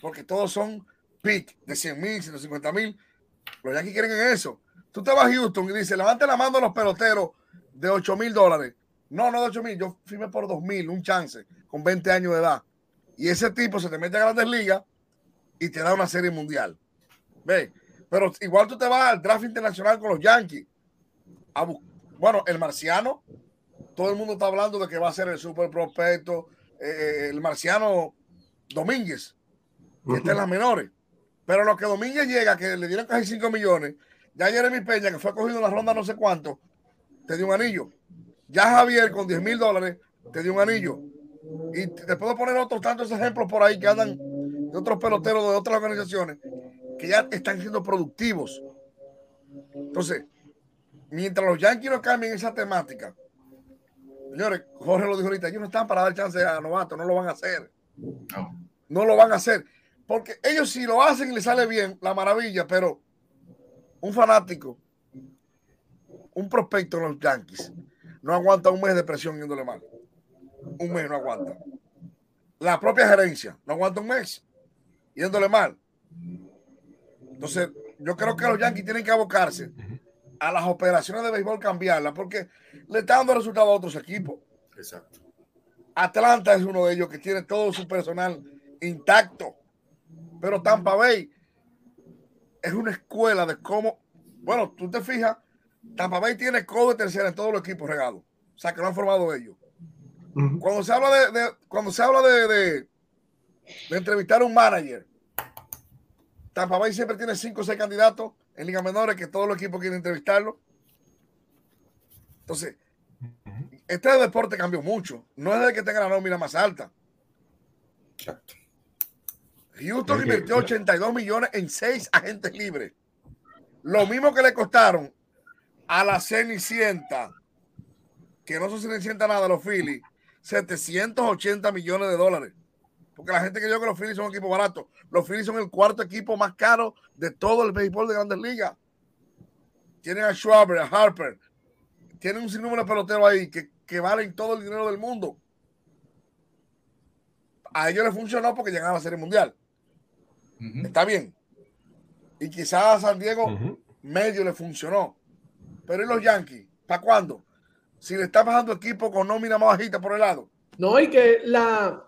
Porque todos son pick de 100 mil, 150 mil. Los Yankees quieren eso. Tú te vas a Houston y dices, levante la mano los peloteros de 8 mil dólares. No, no de 8 mil, yo firmé por 2 mil, un chance, con 20 años de edad. Y ese tipo se te mete a grandes ligas y te da una serie mundial. Ve, pero igual tú te vas al draft internacional con los Yankees a, bueno, el marciano, todo el mundo está hablando de que va a ser el super prospecto, eh, el marciano Domínguez, que está en las menores. Pero lo que Domínguez llega, que le dieron casi 5 millones, ya Jeremy Peña, que fue cogido en la ronda no sé cuánto, te dio un anillo. Ya Javier con 10 mil dólares te dio un anillo. Y te puedo poner otros tantos ejemplos por ahí que andan de otros peloteros de otras organizaciones que ya están siendo productivos. Entonces, mientras los Yankees no cambien esa temática, señores, Jorge lo dijo ahorita, ellos no están para dar chance a novatos, no lo van a hacer. No. lo van a hacer. Porque ellos si lo hacen y les sale bien, la maravilla, pero un fanático, un prospecto en los Yankees, no aguanta un mes de presión yéndole mal. Un mes no aguanta. La propia gerencia no aguanta un mes yéndole mal. Entonces, yo creo que los Yankees tienen que abocarse a las operaciones de béisbol cambiarlas porque le está dando resultado a otros equipos. Exacto. Atlanta es uno de ellos que tiene todo su personal intacto. Pero Tampa Bay es una escuela de cómo. Bueno, tú te fijas, Tampa Bay tiene codo de tercera en todos los equipos regados. O sea, que lo han formado ellos. Cuando se habla de, cuando se habla de, de, de entrevistar a un manager, Tampa Bay siempre tiene cinco o seis candidatos en Liga Menores que todos los equipos quieren entrevistarlo. Entonces, este deporte cambió mucho. No es de que tenga la nómina más alta. Houston invirtió 82 millones en seis agentes libres. Lo mismo que le costaron a la Cenicienta, que no son Cenicienta nada, los Phillies, 780 millones de dólares. Porque la gente que yo que los Phillies son un equipo barato. Los Phillies son el cuarto equipo más caro de todo el béisbol de grandes ligas. Tienen a Schwaber, a Harper. Tienen un sinnúmero de peloteros ahí que, que valen todo el dinero del mundo. A ellos les funcionó porque llegaron a la Serie Mundial. Está bien. Y quizás a San Diego medio le funcionó. Pero ¿y los Yankees? ¿Para cuándo? Si le está bajando equipo con nómina más bajita por el lado. No, y que la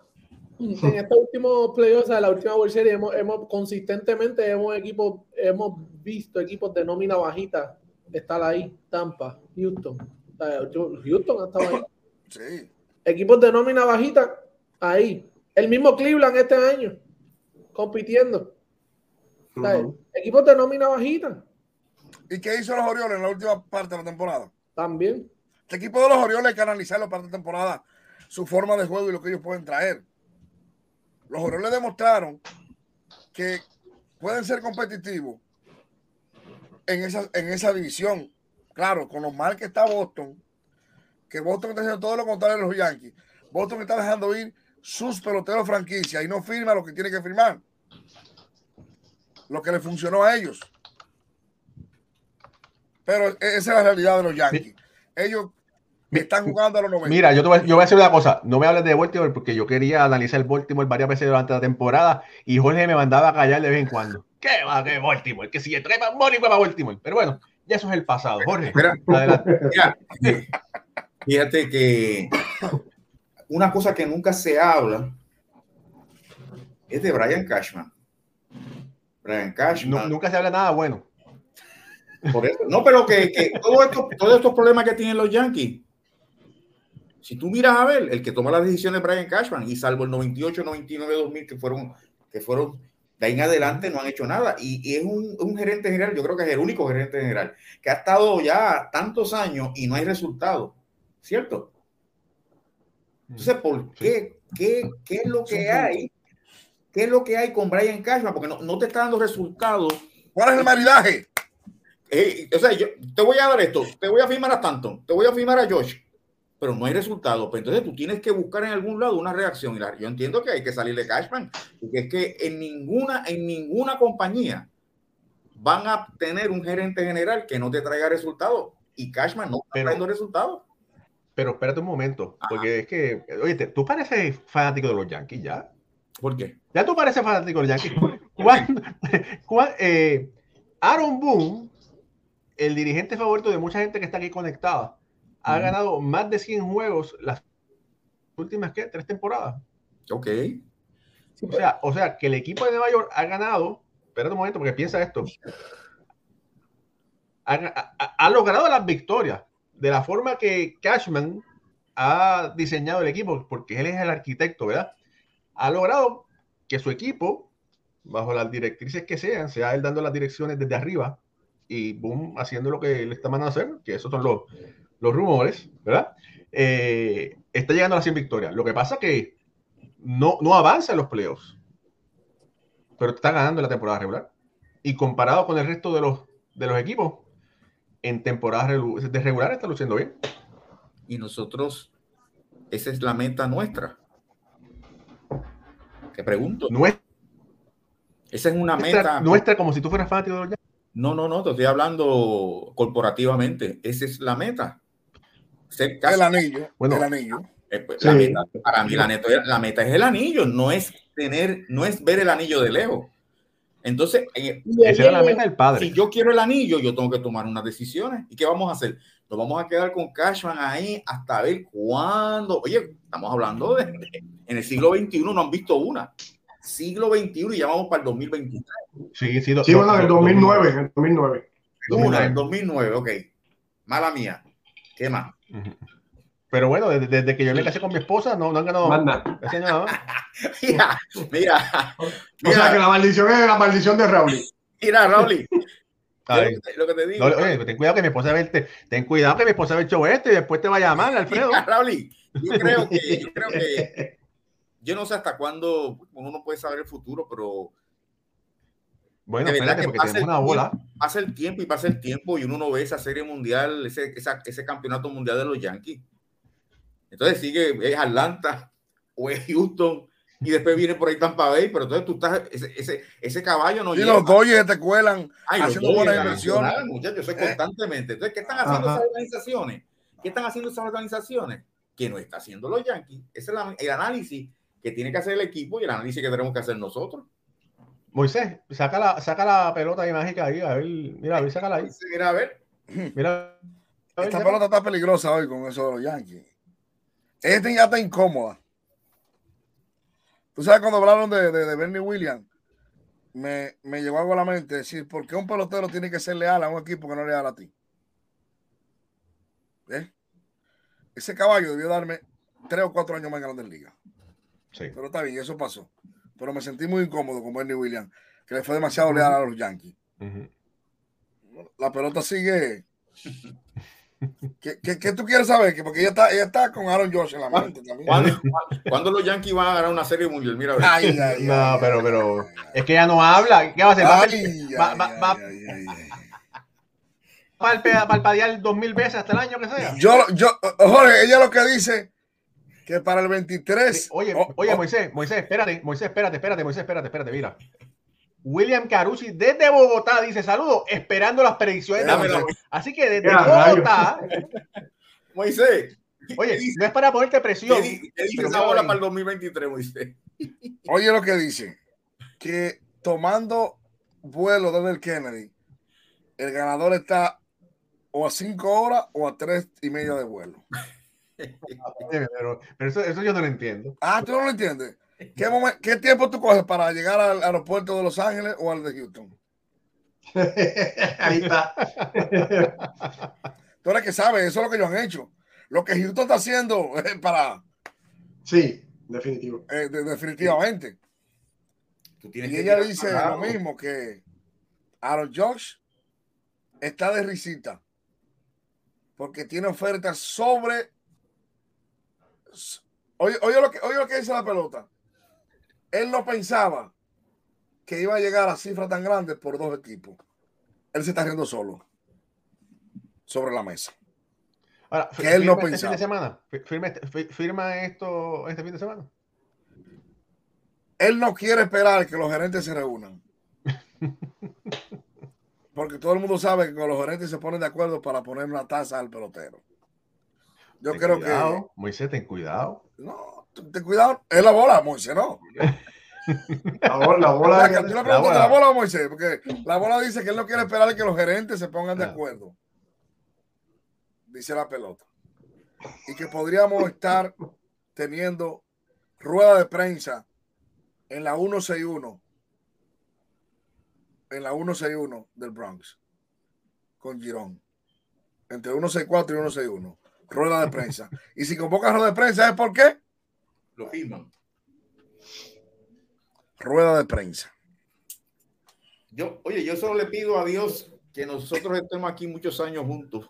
en estos últimos playoffs, la última World Series, hemos, hemos consistentemente hemos, equipo, hemos visto equipos de nómina bajita estar ahí. Tampa, Houston. Houston ha estado ahí. Sí. Equipos de nómina bajita, ahí. El mismo Cleveland este año compitiendo. Equipos de nómina bajita. ¿Y qué hizo los Orioles en la última parte de la temporada? También. El equipo de los Orioles hay que analizarlo para esta temporada, su forma de juego y lo que ellos pueden traer. Los Orioles demostraron que pueden ser competitivos en esa, en esa división. Claro, con lo mal que está Boston, que Boston está haciendo todo lo contrario de los Yankees. Boston está dejando ir sus peloteros franquicia y no firma lo que tiene que firmar lo que le funcionó a ellos. Pero e-, esa es la realidad de los Yankees. Ellos están jugando a los 90. Mira, yo, te voy, yo voy a decir una cosa. No me hables de Baltimore porque yo quería analizar el Baltimore varias veces durante la temporada y Jorge me mandaba a callar de vez en cuando. ¿Qué va de Baltimore? Que si le trae más money para Baltimore. Pero bueno, ya eso es el pasado. Jorge, adelante. fíjate que una cosa que nunca se habla es de Brian Cashman nunca se habla nada bueno. No, pero que, todos estos problemas que tienen los Yankees, si tú miras a ver, el que toma las decisiones es Brian Cashman, y salvo el 98, 99, 2000, que fueron, que fueron de ahí en adelante, no han hecho nada. Y, es un, gerente general, yo creo que es el único gerente general, que ha estado ya tantos años y no hay resultado, ¿cierto? Entonces, ¿por qué? ¿Qué, qué es lo que hay ¿Qué es lo que hay con Brian Cashman? Porque no, te está dando resultados. ¿Cuál es el maridaje? Eh, o sea, yo te voy a dar esto, te voy a firmar a Stanton, te voy a firmar a Josh, pero no hay resultado. Pues entonces tú tienes que buscar en algún lado una reacción. Y yo entiendo que hay que salir de Cashman, porque es que en ninguna, en ninguna compañía van a tener un gerente general que no te traiga resultados. Y Cashman no está trayendo resultados. Pero espérate un momento, porque es que, oye, tú pareces fanático de los Yankees ya. ¿Por qué? Ya tú pareces fanático de Yankees. Eh, Aaron Boone, el dirigente favorito de mucha gente que está aquí conectada, ha ganado más de 100 juegos las últimas ¿qué? tres temporadas. Ok. O sea, o sea, que el equipo de Nueva York ha ganado, espérate un momento porque piensa esto, ha, ha logrado las victorias de la forma que Cashman ha diseñado el equipo, porque él es el arquitecto, ¿verdad? ha logrado que su equipo, bajo las directrices que sean, sea él dando las direcciones desde arriba y boom, haciendo lo que le está mandando a hacer, que esos son los, los rumores, ¿verdad? Eh, está llegando a las 100 victorias. Lo que pasa es que no, no avanza en los playoffs, pero está ganando en la temporada regular. Y comparado con el resto de los, de los equipos, en temporada de regular está luciendo bien. Y nosotros, esa es la meta nuestra te pregunto. Nuestra, Esa es una meta. Nuestra, como si tú fueras fanático de los No, no, no, te estoy hablando corporativamente. Esa es la meta. el anillo. Bueno, el anillo. Eh, pues, para mí la, la meta es el anillo, no es tener, no es ver el anillo de lejos. Entonces, esa era la meta del padre. Si yo quiero el anillo, yo tengo que tomar unas decisiones. ¿Y qué vamos a hacer? Nos vamos a quedar con Cashman ahí hasta ver cuándo. Oye, estamos hablando de, en el siglo XXI, no han visto una. Siglo XXI y ya vamos para el 2023. Sí, sí, sí bueno, en el 2009, en el 2009. Una, en 2009, ok. Mala mía. ¿Qué más? Pero bueno, desde, que yo me casé con mi esposa, no, no han ganado nada. mira, mira. O sea que la maldición es la maldición de Raúl. Mira, Raúl. Lo que te digo. oye, ten cuidado que mi esposa ve este, ten cuidado que mi esposa ve el show este y después te va a llamar, Alfredo. Mira, Raúl, yo creo que, yo creo que yo no sé hasta cuándo uno no puede saber el futuro, pero bueno, espérate, porque tenemos una bola. pasa el tiempo y pasa el tiempo y uno no ve esa serie mundial, ese, ese campeonato mundial de los Yankees. Entonces sigue, es Atlanta o es Houston y después viene por ahí Tampa Bay, pero entonces tú estás, ese, ese, ese caballo no y los Dodgers te cuelan haciendo buenas inversiones. Muchachos, eso es constantemente. Entonces, ¿qué están haciendo esas organizaciones? ¿Qué están haciendo esas organizaciones? Que no está haciendo los Yankees. Ese es el análisis que tiene que hacer el equipo y el análisis que tenemos que hacer nosotros. Moisés, saca la, saca la pelota ahí mágica ahí, a ver, mira, a ver, sácala ahí. Mira, a ver. Mira. Esta pelota está peligrosa hoy con eso de los Yankees. Este ya está incómoda. Tú sabes cuando hablaron de, de, Bernie Williams, me, me llegó algo a la mente, decir, ¿por qué un pelotero tiene que ser leal a un equipo que no es leal a ti? ¿Eh? Ese caballo debió darme tres o cuatro años más en Grandes Ligas. Sí. Pero está bien, eso pasó pero me sentí muy incómodo con Bernie Williams, que le fue demasiado leal a los Yankees. La pelota sigue. ¿Qué, ¿Qué, tú quieres saber? Que porque ella está, ella está con Aaron Josh en la mente también. ¿Cuándo, los Yankees van a ganar una serie mundial? Mira, ay, ay, no, pero, pero es que ella no habla. ¿Qué va a hacer? Va, va, va, a palpadear dos mil veces hasta el año que sea. Yo, yo, Jorge, ella lo que dice que para el 23. Oye, oye, Moisés, Moisés, espérate, Moisés, espérate, espérate, Moisés, espérate, espérate, mira. William Carusi desde Bogotá dice saludos, esperando las predicciones de Así que desde Bogotá. Moisés. Oye, no es para ponerte presión. ¿Qué, dice esa bola para el 2023, Moisés? Oye lo que dice, que tomando vuelo desde el Kennedy, el ganador está o a cinco horas o a tres y media de vuelo. pero, eso, eso, yo no lo entiendo. Ah, tú no lo entiendes. ¿Qué, ¿Qué, tiempo tú coges para llegar al aeropuerto de Los Ángeles o al de Houston? Ahí está. Tú eres que sabes, eso es lo que ellos han hecho. Lo que Houston está haciendo es para. Sí, definitivo. Eh, definitivamente. y ella dice lo mismo que Aaron Josh está de risita porque tiene ofertas sobre Oye, oye, lo que, oye lo que dice la pelota. Él no pensaba que iba a llegar a cifras tan grandes por dos equipos. Él se está riendo solo sobre la mesa. Ahora, que él no este pensaba. Fin de semana? ¿Firma, este, ¿Firma esto este fin de semana? Él no quiere esperar que los gerentes se reúnan. Porque todo el mundo sabe que con los gerentes se ponen de acuerdo para poner una tasa al pelotero. Yo creo que. Moisés, ten cuidado. No, ten cuidado. Es la bola, Moisés, no. la bola, la bola. la, bola. la bola, Moisés, porque la bola dice que él no quiere esperar que los gerentes se pongan de acuerdo. Dice la pelota. Y que podríamos estar teniendo rueda de prensa en la 161. En la 161 del Bronx. Con Girón. Entre 164 y 161 rueda de prensa. Y si convocan rueda de prensa, ¿es por qué? Lo firman. Rueda de prensa. Yo, oye, yo solo le pido a Dios que nosotros estemos aquí muchos años juntos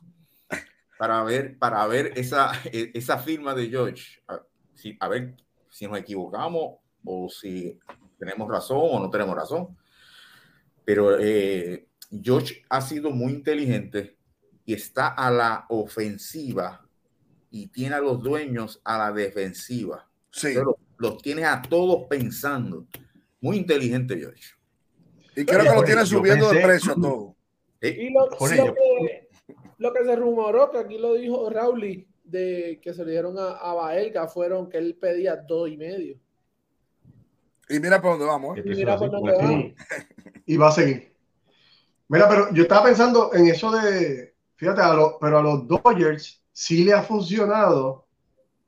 para ver, para ver esa, esa firma de George. A, si, a ver si nos equivocamos o si tenemos razón o no tenemos razón. Pero eh, George ha sido muy inteligente y está a la ofensiva y tiene a los dueños a la defensiva. Sí. los tiene a todos pensando. Muy inteligente, George. Y creo que lo tiene subiendo de precio a todo. Y lo, que, se rumoró, que aquí lo dijo Rauli, de que se le dieron a, a Baelga, fueron que él pedía dos y medio. Y mira por dónde vamos. ¿eh? Y mira por dónde vamos. Y va a seguir. Mira, pero yo estaba pensando en eso de, fíjate, a pero a los Dodgers sí le ha funcionado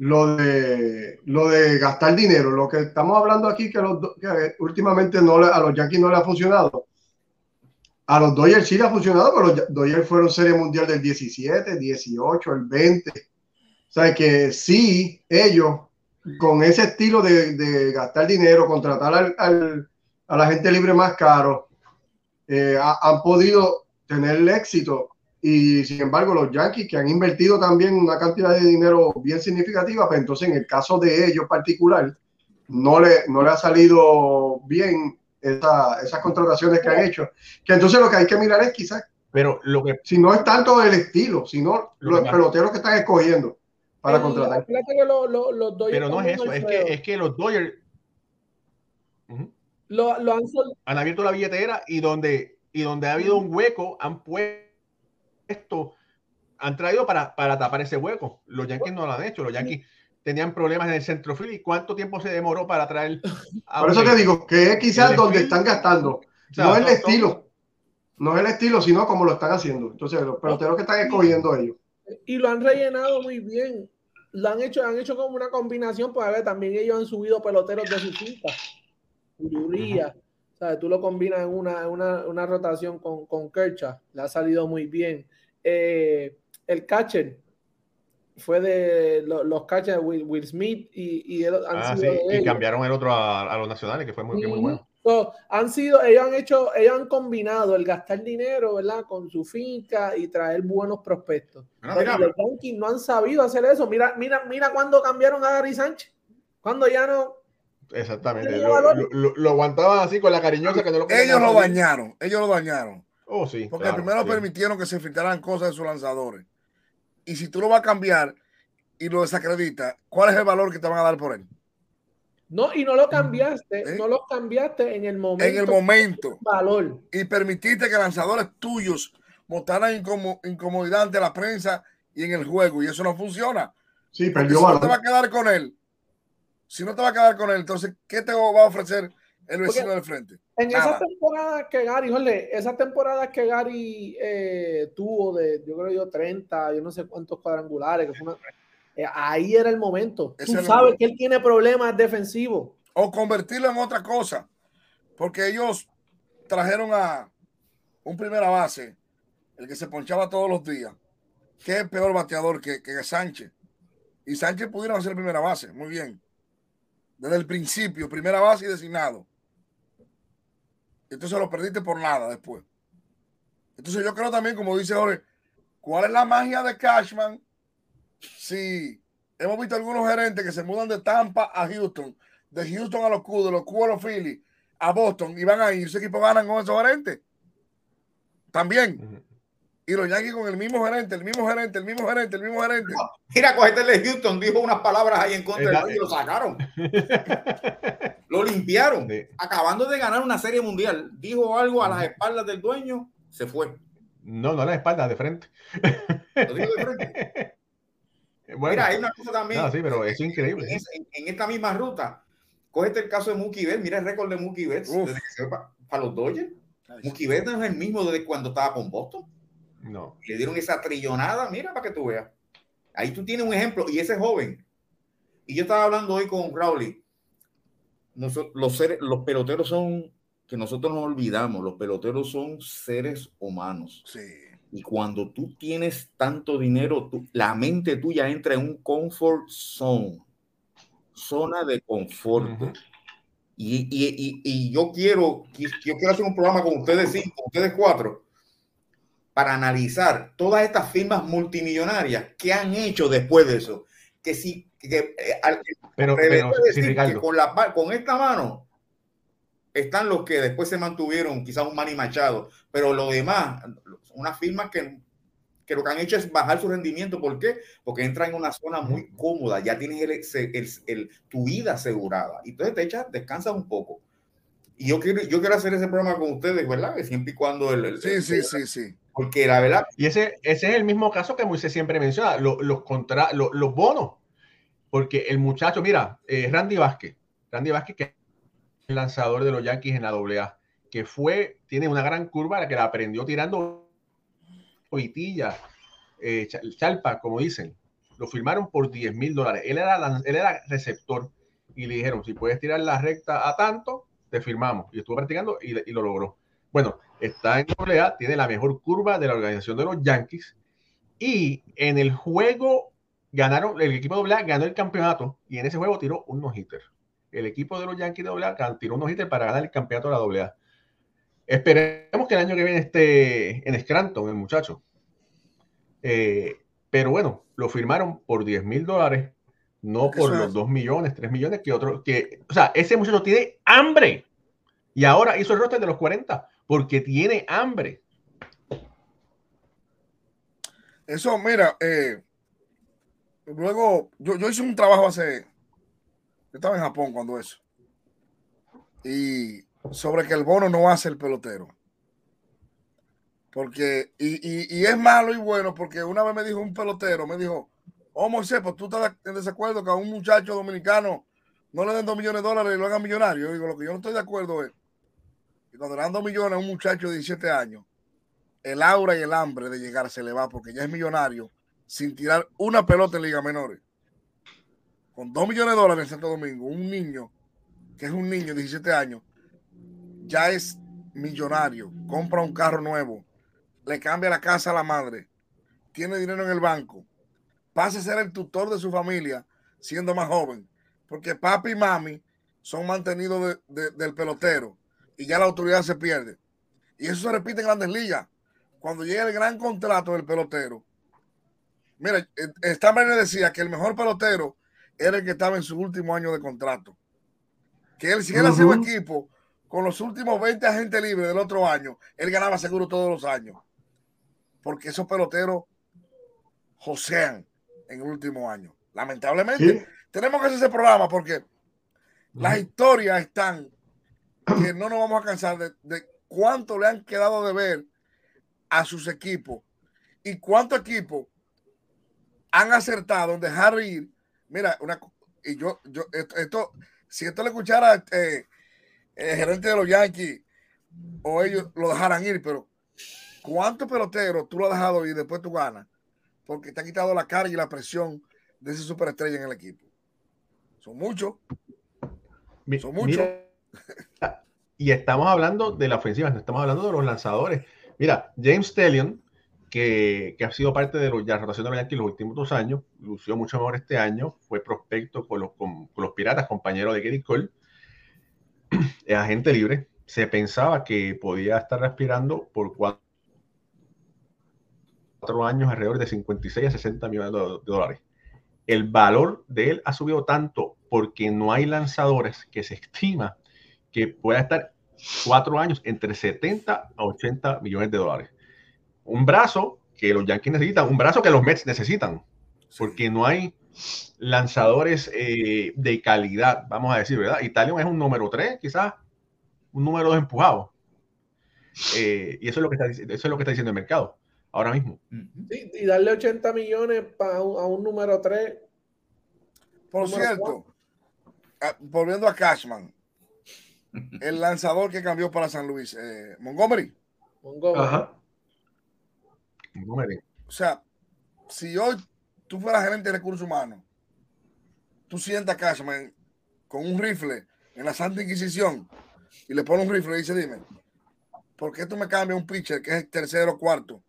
lo de, lo de gastar dinero. Lo que estamos hablando aquí, que, los, que últimamente no a los Yankees no le ha funcionado. A los Dodgers sí le ha funcionado, pero los Dodgers fueron Serie Mundial del 17, 18, el 20. O sea, que sí, ellos, con ese estilo de, gastar dinero, contratar al, a la gente libre más caro, eh, han podido tener el éxito y sin embargo, los Yankees que han invertido también una cantidad de dinero bien significativa, pues entonces en el caso de ellos particular, no le, no le ha salido bien esas contrataciones que han hecho. Que entonces lo que hay que mirar es quizás, pero lo que, si no es tanto el estilo, sino los peloteros que están escogiendo para contratar. pero no es eso, es que, es que los Dodgers lo, han, han, abierto la billetera y donde, y donde ha habido un hueco han puesto, han traído para, para tapar ese hueco. Los Yankees no lo han hecho, los Yankees tenían problemas en el centro y cuánto tiempo se demoró para traer. Por eso te digo que es quizás donde están gastando. no es el estilo. No es el estilo, sino como lo están haciendo. Entonces, los peloteros que están escogiendo ellos. Y lo han rellenado muy bien. Lo han hecho, han hecho como una combinación, pues a ver, también ellos han subido peloteros de su cinta. Tú lo combinas en una, una, una rotación con, con Kercha. Le ha salido muy bien. Eh, el catcher, fue de los, catchers Will, Will, Smith y, y, ah, sí. y cambiaron el otro a, los nacionales, que fue muy, muy bueno. han sido, ellos han hecho, ellos han combinado el gastar dinero, ¿verdad? Con su finca y traer buenos prospectos. Ah, los Yankees no han sabido hacer eso. Mira, mira, mira cuando cambiaron a Gary Sánchez. Cuando ya no. Exactamente. Lo, lo, aguantaban así con la cariñosa que no lo Ellos lo dañaron. Ellos lo dañaron. Oh, sí. Porque primero permitieron que se filtraran cosas de sus lanzadores y si tú lo vas a cambiar y lo desacreditas, ¿cuál es el valor que te van a dar por él? No, y no lo cambiaste, ¿Eh? no lo cambiaste en el momento. En el momento. Valor. Y permitiste que lanzadores tuyos mostraran incomodidad ante la prensa y en el juego, y eso no funciona. Sí, perdió no te va a quedar con él, si no te va a quedar con él, entonces, ¿qué te va a ofrecer el vecino del frente? En esa temporada que Gary, jole, esa temporada que Gary eh, tuvo de, yo creo yo, 30, yo no sé cuántos cuadrangulares, eh, ahí era el momento. Tú sabes que él tiene problemas defensivos. O convertirlo en otra cosa, porque ellos trajeron a un primera base, el que se ponchaba todos los días, que es peor bateador que, que Sánchez. Y Sánchez pudieron hacer primera base, muy bien. Desde el principio, primera base y designado entonces lo perdiste por nada después. Entonces yo creo también, como dice Jorge, ¿cuál es la magia de Cashman? Si hemos visto algunos gerentes que se mudan de Tampa a Houston, de Houston a los Q, de los Q a los Philly, a Boston, y van a ir, ese equipo ganan con esos gerentes. También. Y los Yankees con el mismo gerente, el mismo gerente, el mismo gerente, el mismo gerente. Mira, cogete de Houston, dijo unas palabras ahí en contra de y lo sacaron. lo limpiaron. Acabando de ganar una serie mundial, dijo algo a las espaldas del dueño, se fue. No, no a las espaldas, de frente. Lo dijo de frente. Mira, hay una cosa también. sí, pero es increíble. En, esta misma ruta, cógete el caso de Mookie Betts, mira el récord de Mookie Betts desde que se para, para los Dodgers. Mookie Betts no es el mismo desde cuando estaba con Boston. No. Le dieron esa trillonada, mira para que tú veas. Ahí tú tienes un ejemplo, y ese joven. Y yo estaba hablando hoy con Rowley. los, seres, los peloteros son, que nosotros nos olvidamos, los peloteros son seres humanos. Sí. Y cuando tú tienes tanto dinero, la mente tuya entra en un comfort zone, zona de confort. y, y, y, yo quiero, yo quiero hacer un programa con ustedes cinco, ustedes cuatro, para analizar todas estas firmas multimillonarias que han hecho después de eso. Que si, que, eh, pero, con, la, con esta mano están los que después se mantuvieron, quizás un Manny Machado, pero lo demás, unas firmas que, que lo que han hecho es bajar su rendimiento. ¿Por qué? Porque entran en una zona muy cómoda, ya tienes el, el, tu vida asegurada. Y entonces te echas, descansas un poco. Y yo quiero, yo quiero hacer ese programa con ustedes, ¿verdad? Que siempre y cuando el... sí, sí, sí, sí. Porque la verdad. Y ese, ese es el mismo caso que Moisés siempre menciona, los, contra, los, bonos. Porque el muchacho, mira, eh, Randy Vázquez, Randy Vázquez, que es el lanzador de los Yankees en la AA, que fue, tiene una gran curva, la que la aprendió tirando hoitilla, eh, chalpa, como dicen. Lo firmaron por 10 mil dólares. Él era, él era receptor y le dijeron, si puedes tirar la recta a tanto, te firmamos. Y estuvo practicando y lo logró. Bueno, está en AA, tiene la mejor curva de la organización de los Yankees. Y en el juego ganaron, el equipo de AA ganó el campeonato y en ese juego tiró un no-hitter. El equipo de los Yankees de AA tiró un no-hitter para ganar el campeonato de la AA. Esperemos que el año que viene esté en Scranton, el muchacho. Eh, pero bueno, lo firmaron por 10 mil dólares no por los 2 millones, 3 millones que otro, que, o sea, ese muchacho tiene hambre. Y ahora hizo el roster de los 40 porque tiene hambre. Eso, mira, eh, luego yo, yo, hice un trabajo hace, yo estaba en Japón cuando eso, y sobre que el bono no hace el pelotero. Porque, y, y, y, es malo y bueno, porque una vez me dijo un pelotero, me dijo, oh Moisés, pues tú estás en desacuerdo que a un muchacho dominicano no le den dos millones de dólares y lo hagan millonario. Yo digo, lo que yo no estoy de acuerdo es que cuando le dan dos millones a un muchacho de 17 años, el aura y el hambre de llegar se le va porque ya es millonario sin tirar una pelota en Liga Menores. Con dos millones de dólares en Santo Domingo, un niño, que es un niño de 17 años, ya es millonario, compra un carro nuevo, le cambia la casa a la madre, tiene dinero en el banco, pasa a ser el tutor de su familia siendo más joven, porque papi y mami son mantenidos del pelotero y ya la autoridad se pierde. Y eso se repite en grandes ligas. Cuando llega el gran contrato del pelotero, mira, eh, Stammer decía que el mejor pelotero era el que estaba en su último año de contrato. Que él, si él hacía un equipo con los últimos 20 agentes libres del otro año, él ganaba seguro todos los años porque esos peloteros josean en el último año. Lamentablemente, tenemos que hacer ese programa porque las historias están que no nos vamos a cansar de, cuánto le han quedado de ver a sus equipos y cuántos equipos han acertado en dejar ir. Mira, una, y yo, yo, esto, si esto le escuchara eh, el gerente de los Yankees o ellos lo dejaran ir, pero ¿Cuántos peloteros tú lo has dejado y después tú ganas? Porque te ha quitado la carga y la presión de ese superestrella en el equipo. Son muchos. Son muchos. y estamos hablando de la ofensiva, no estamos hablando de los lanzadores. Mira, James Tellion, que, ha sido parte de la rotación de los Yankees los últimos dos años, lució mucho mejor este año, fue prospecto con los, los Piratas, compañero de Gary Cole, agente libre. Se pensaba que podía estar respirando por cuatro años alrededor de 56 a 60 millones de dólares. El valor de él ha subido tanto porque no hay lanzadores que se estima que pueda estar cuatro años entre 70 a 80 millones de dólares. Un brazo que los Yankees necesitan, un brazo que los Mets necesitan, porque no hay lanzadores eh, de calidad, vamos a decir, ¿verdad? Italian es un número 3, quizás un número 2 empujado. Eh, y eso es, lo que está, eso es lo que está diciendo el mercado ahora mismo. Sí, y darle 80 millones a un número 3. Por cierto, ah, volviendo a Cashman, el lanzador que cambió para San Luis, eh, Montgomery. Montgomery. Montgomery. O sea, si hoy tú fueras gerente de recursos humanos, tú sientas a Cashman con un rifle en la Santa Inquisición y le pones un rifle y dice, dime, ¿por qué tú me cambias un pitcher que es el tercero o cuarto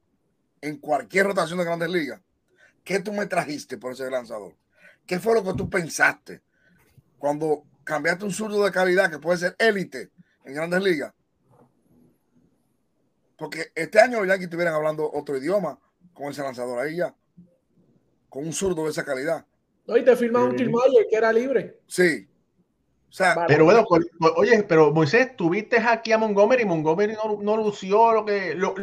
en cualquier rotación de grandes ligas. ¿Qué tú me trajiste por ese lanzador? ¿Qué fue lo que tú pensaste cuando cambiaste un zurdo de calidad que puede ser élite en grandes ligas? Porque este año los Yankees estuvieran hablando otro idioma con ese lanzador ahí ya. Con un zurdo de esa calidad. Hoy te firma un Kilmayer que era libre. Sí. O sea, pero bueno, oye, pero Moisés, tuviste aquí a Montgomery, Montgomery no, no lució lo que lo,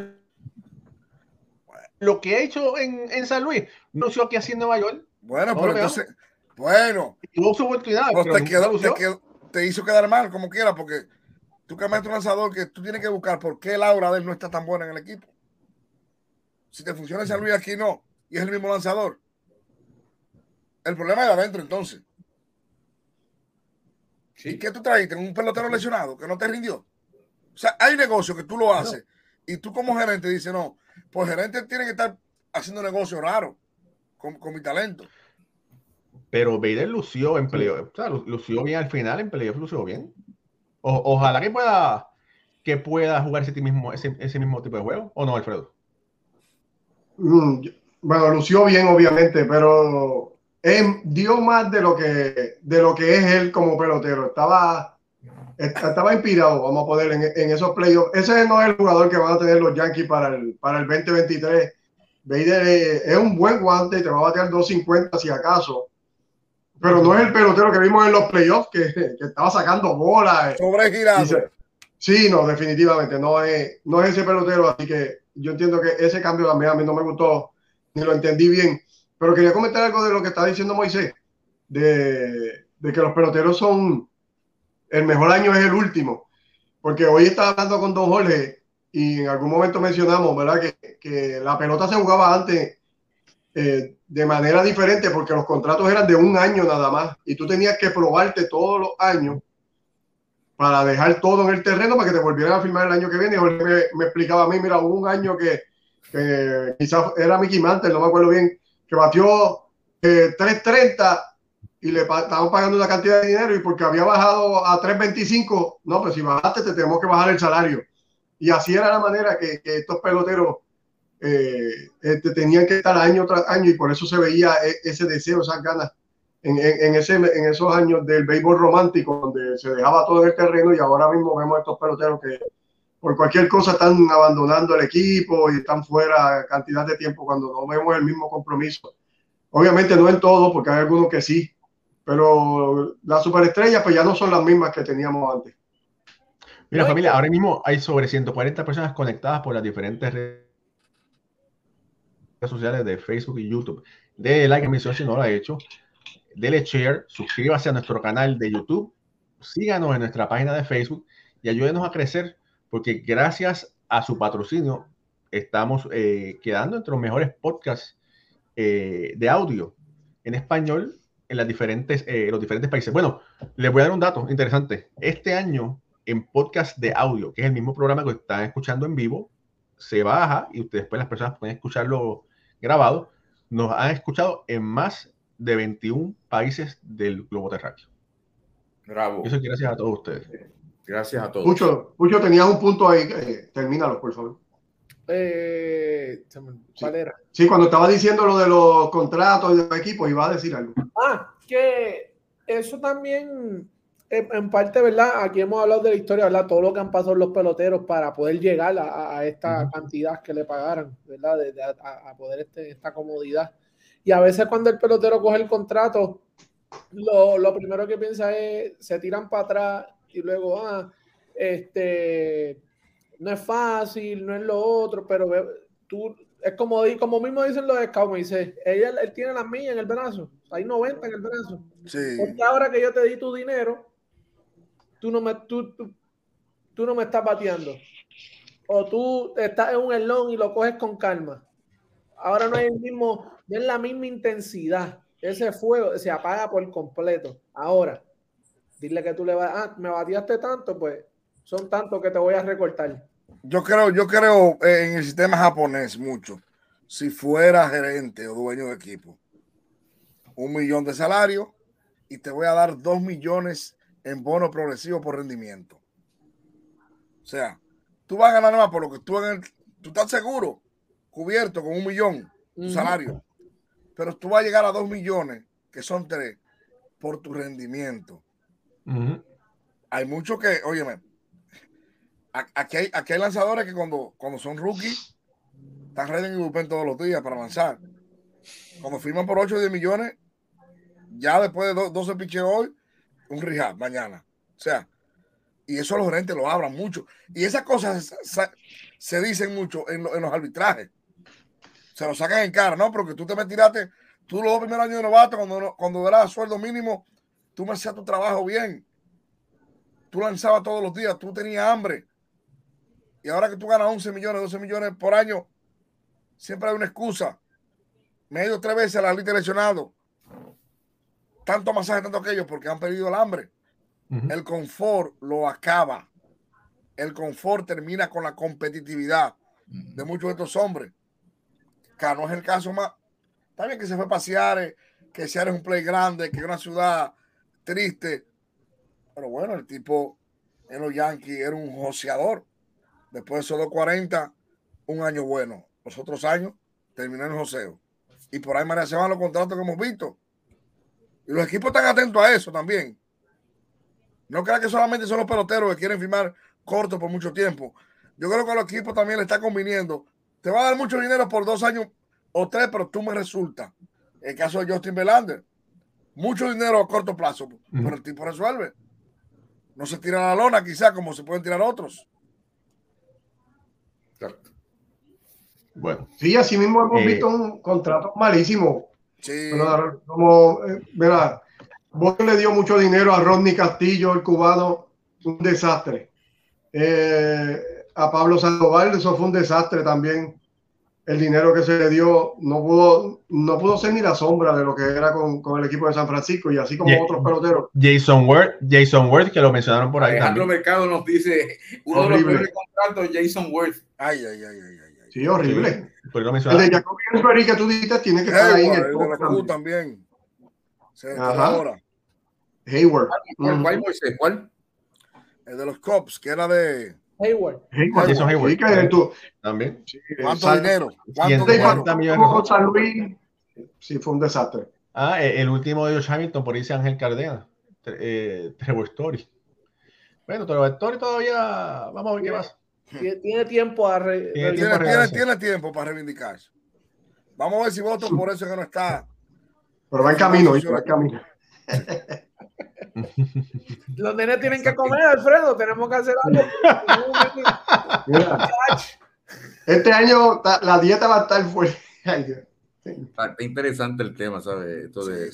lo que ha hecho en, en San Luis, no hizo aquí así en Nueva York. Bueno, pero entonces, bueno. Tuvo su oportunidad. Pues pero te, quedó, te, hizo quedar mal, como quiera, porque tú cambiaste un lanzador que tú tienes que buscar por qué Laura de él no está tan buena en el equipo. Si te funciona San Luis aquí, no. Y es el mismo lanzador. El problema es adentro, entonces. ¿Y qué tú trajiste? Un pelotero lesionado que no te rindió. O sea, hay negocio que tú lo haces y tú como gerente dices, no, pues gerente tiene que estar haciendo negocio raro con, mi talento. Pero Bader lució en playoff, o sea, lució bien al final en playoff, lució bien. ojalá que pueda que pueda jugar ese mismo, ese, mismo tipo de juego, ¿o no, Alfredo? Mm, bueno, lució bien, obviamente, pero dio más de lo que de lo que es él como pelotero. Estaba estaba inspirado, vamos a poner en, esos playoffs. Ese no es el jugador que van a tener los Yankees para el, para el 2023. Bader es un buen guante, te va a batear 250 si acaso, pero no es el pelotero que vimos en los playoffs que, que estaba sacando bolas. Sobre Sí, no, definitivamente, no es, no es ese pelotero, así que yo entiendo que ese cambio también a mí no me gustó, ni lo entendí bien, pero quería comentar algo de lo que está diciendo Moisés, de, de que los peloteros son, el mejor año es el último, porque hoy estaba hablando con Don Jorge y en algún momento mencionamos, ¿verdad? Que, que la pelota se jugaba antes eh, de manera diferente porque los contratos eran de un año nada más y tú tenías que probarte todos los años para dejar todo en el terreno para que te volvieran a firmar el año que viene. Y me, me explicaba a mí, mira, hubo un año que, que quizás era Mickey Mantle, no me acuerdo bien, que batió eh, 3.30 y le estaban pagando una cantidad de dinero y porque había bajado a 3.25, no, pues si bajaste te tenemos que bajar el salario. Y así era la manera que, que estos peloteros eh, este, tenían que estar año tras año y por eso se veía e, ese deseo, esas ganas en, en, ese, en esos años del béisbol romántico, donde se dejaba todo en el terreno y ahora mismo vemos estos peloteros que por cualquier cosa están abandonando el equipo y están fuera cantidad de tiempo cuando no vemos el mismo compromiso. Obviamente no en todo, porque hay algunos que sí, pero las superestrellas pues ya no son las mismas que teníamos antes. Mira familia, ahora mismo hay sobre 140 personas conectadas por las diferentes redes sociales de Facebook y YouTube. De like a mi si no lo ha hecho dele share, suscríbase a nuestro canal de YouTube, síganos en nuestra página de Facebook y ayúdenos a crecer, porque gracias a su patrocinio estamos eh, quedando entre los mejores podcasts eh, de audio en español en las diferentes, eh, los diferentes países. Bueno, les voy a dar un dato interesante. Este año, en podcast de audio, que es el mismo programa que están escuchando en vivo, se baja y ustedes, después las personas pueden escucharlo grabado. Nos han escuchado en más de 21 países del globo terráqueo. Bravo. Eso gracias a todos ustedes. Gracias a todos. Mucho, mucho tenías un punto ahí. Eh, termínalo, por favor. Eh, ¿Cuál sí. era? Sí, cuando estaba diciendo lo de los contratos de los equipos, iba a decir algo. Ah, que eso también, en parte, ¿verdad? Aquí hemos hablado de la historia, ¿verdad? Todo lo que han pasado los peloteros para poder llegar a, a esta uh -huh. cantidad que le pagaran, ¿verdad? De, de, a, a, poder este, esta comodidad. Y a veces cuando el pelotero coge el contrato, lo, lo primero que piensa es, se tiran para atrás y luego, ah, este, no es fácil, no es lo otro, pero tú, es como, como mismo dicen los scouts, me dice, ella, él tiene las millas en el brazo, hay 90 en el brazo. Sí. Porque ahora que yo te di tu dinero, tú no me, tú, tú, tú no me estás bateando. O tú estás en un elón y lo coges con calma. Ahora no hay el mismo, no es la misma intensidad. Ese fuego se apaga por completo. Ahora, dile que tú le vas, ah, me bateaste tanto, pues son tantos que te voy a recortar. Yo creo, yo creo en el sistema japonés mucho. Si fuera gerente o dueño de equipo, un millón de salario y te voy a dar dos millones en bono progresivo por rendimiento. O sea, tú vas a ganar más por lo que tú en el, tú estás seguro, cubierto con un millón tu uh -huh. salario, pero tú vas a llegar a dos millones, que son tres, por tu rendimiento. Uh -huh. Hay muchos que, óyeme, aquí hay, aquí hay lanzadores que cuando, cuando son rookies están ready en el bullpen todos los días para lanzar. Cuando firman por 8 o 10 millones, ya después de 12 piches hoy, un rehab mañana. O sea, y eso los gerentes lo hablan mucho. Y esas cosas se, dicen mucho en, lo, en, los arbitrajes. Se lo sacan en cara, ¿no? Porque tú te me tiraste, tú los dos primeros años de novato, cuando, cuando eras sueldo mínimo, tú me hacías tu trabajo bien. Tú lanzabas todos los días, tú tenías hambre. Y ahora que tú ganas 11 millones, 12 millones por año, siempre hay una excusa. Me he ido tres veces a la lista lesionado. Tanto masaje, tanto aquello, porque han perdido el hambre. Uh -huh. El confort lo acaba. El confort termina con la competitividad uh -huh. de muchos de estos hombres. Que no es el caso más. Está bien que se fue a pasear, eh, que Seattle es un play grande, que es una ciudad triste. Pero bueno, el tipo en los Yankees era un joseador. Después de esos 240, un año bueno. Los otros años terminó en joseo. Y por ahí María se van los contratos que hemos visto. Y los equipos están atentos a eso también. No crean que solamente son los peloteros que quieren firmar corto por mucho tiempo. Yo creo que a los equipos también le está conviniendo. Te va a dar mucho dinero por dos años o tres, pero tú me resulta. El caso de Justin Belander. mucho dinero a corto plazo, pero el tipo resuelve. No se tira la lona, quizá como se pueden tirar otros. Bueno. Sí, así mismo hemos eh, visto un contrato malísimo. Sí. como, eh, verá, Vos le dio mucho dinero a Rodney Castillo, el cubano, un desastre. Eh, a Pablo Sandoval, eso fue un desastre también. El dinero que se le dio no pudo, no pudo ser ni la sombra de lo que era con, con el equipo de San Francisco y así como otros peloteros. Jason Worth, Jason Worth, que lo mencionaron por ahí. Alejandro Mercado nos dice uno de los primeros contratos, Jason Worth. Ay, ay, ay, ay. ay. Sí, horrible. Sí, el de Jacoby Ellsbury que tú dijiste tiene que estar ahí en el, el también. ahora. Hayward. ¿Cuál, cuál, ¿Cuál? El de los Cops, que era de. Hayward. Hayward. Jason Hayward. Sí, tú. También. ¿Cuánto dinero? ¿Cuánto dinero? San Luis. Sí, fue un desastre. Ah, e, el último de Josh Hamilton, por ahí dice Ángel Cardena. Eh, Trevor Story. Bueno, Trevor Story todavía. Vamos a ver qué pasa. Tiene tiempo a re... tiene, tiempo, tiene, tiene, tiempo para reivindicarse. Vamos a ver si voto por eso que no está. Pero va en camino, va en camino. Los nenes tienen que comer, Alfredo. Tenemos que hacer algo. este año la dieta va a estar fuerte. Está interesante el tema, ¿sabes? Esto de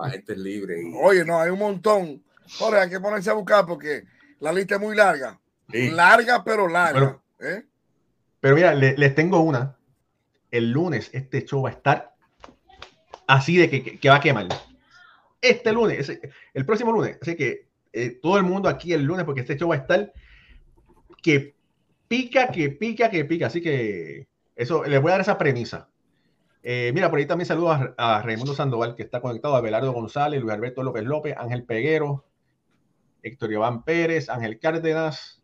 la gente es libre. Oye, no, hay un montón. Jorge, hay que ponerse a buscar porque la lista es muy larga. Larga, pero larga. Pero, ¿eh? pero mira, les, tengo una. El lunes este show va a estar así de que, que va a quemar este lunes, el próximo lunes. Así que eh, todo el mundo aquí el lunes, porque este show va a estar que pica, que pica, que pica. Así que eso, les voy a dar esa premisa. Eh, mira, por ahí también saludo a, Raimundo Sandoval, que está conectado, a Belardo González, Luis Alberto López López, Ángel Peguero, Héctor Iván Pérez, Ángel Cárdenas,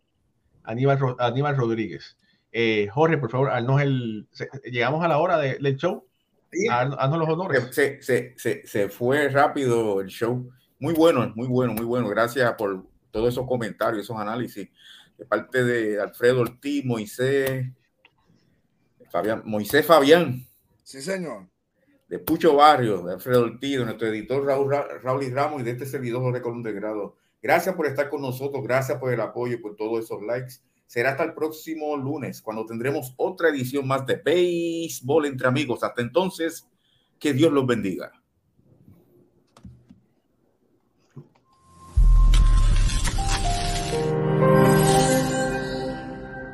Aníbal, Aníbal Rodríguez. Eh, Jorge, por favor, no el, llegamos a la hora del show. Haznos los honores. Se, se, se, se, fue rápido el show. Muy bueno, muy bueno, muy bueno. Gracias por todos esos comentarios, esos análisis de parte de Alfredo Ortiz, Moisés, Fabián, Moisés Fabián. Sí, señor. De Pucho Barrio, de Alfredo Ortiz, de nuestro editor Raúl, Raúl y Ramos y de este servidor Jorge Colón de Grado. Gracias por estar con nosotros, gracias por el apoyo por todos esos likes. Será hasta el próximo lunes, cuando tendremos otra edición más de Béisbol entre amigos. Hasta entonces, que Dios los bendiga.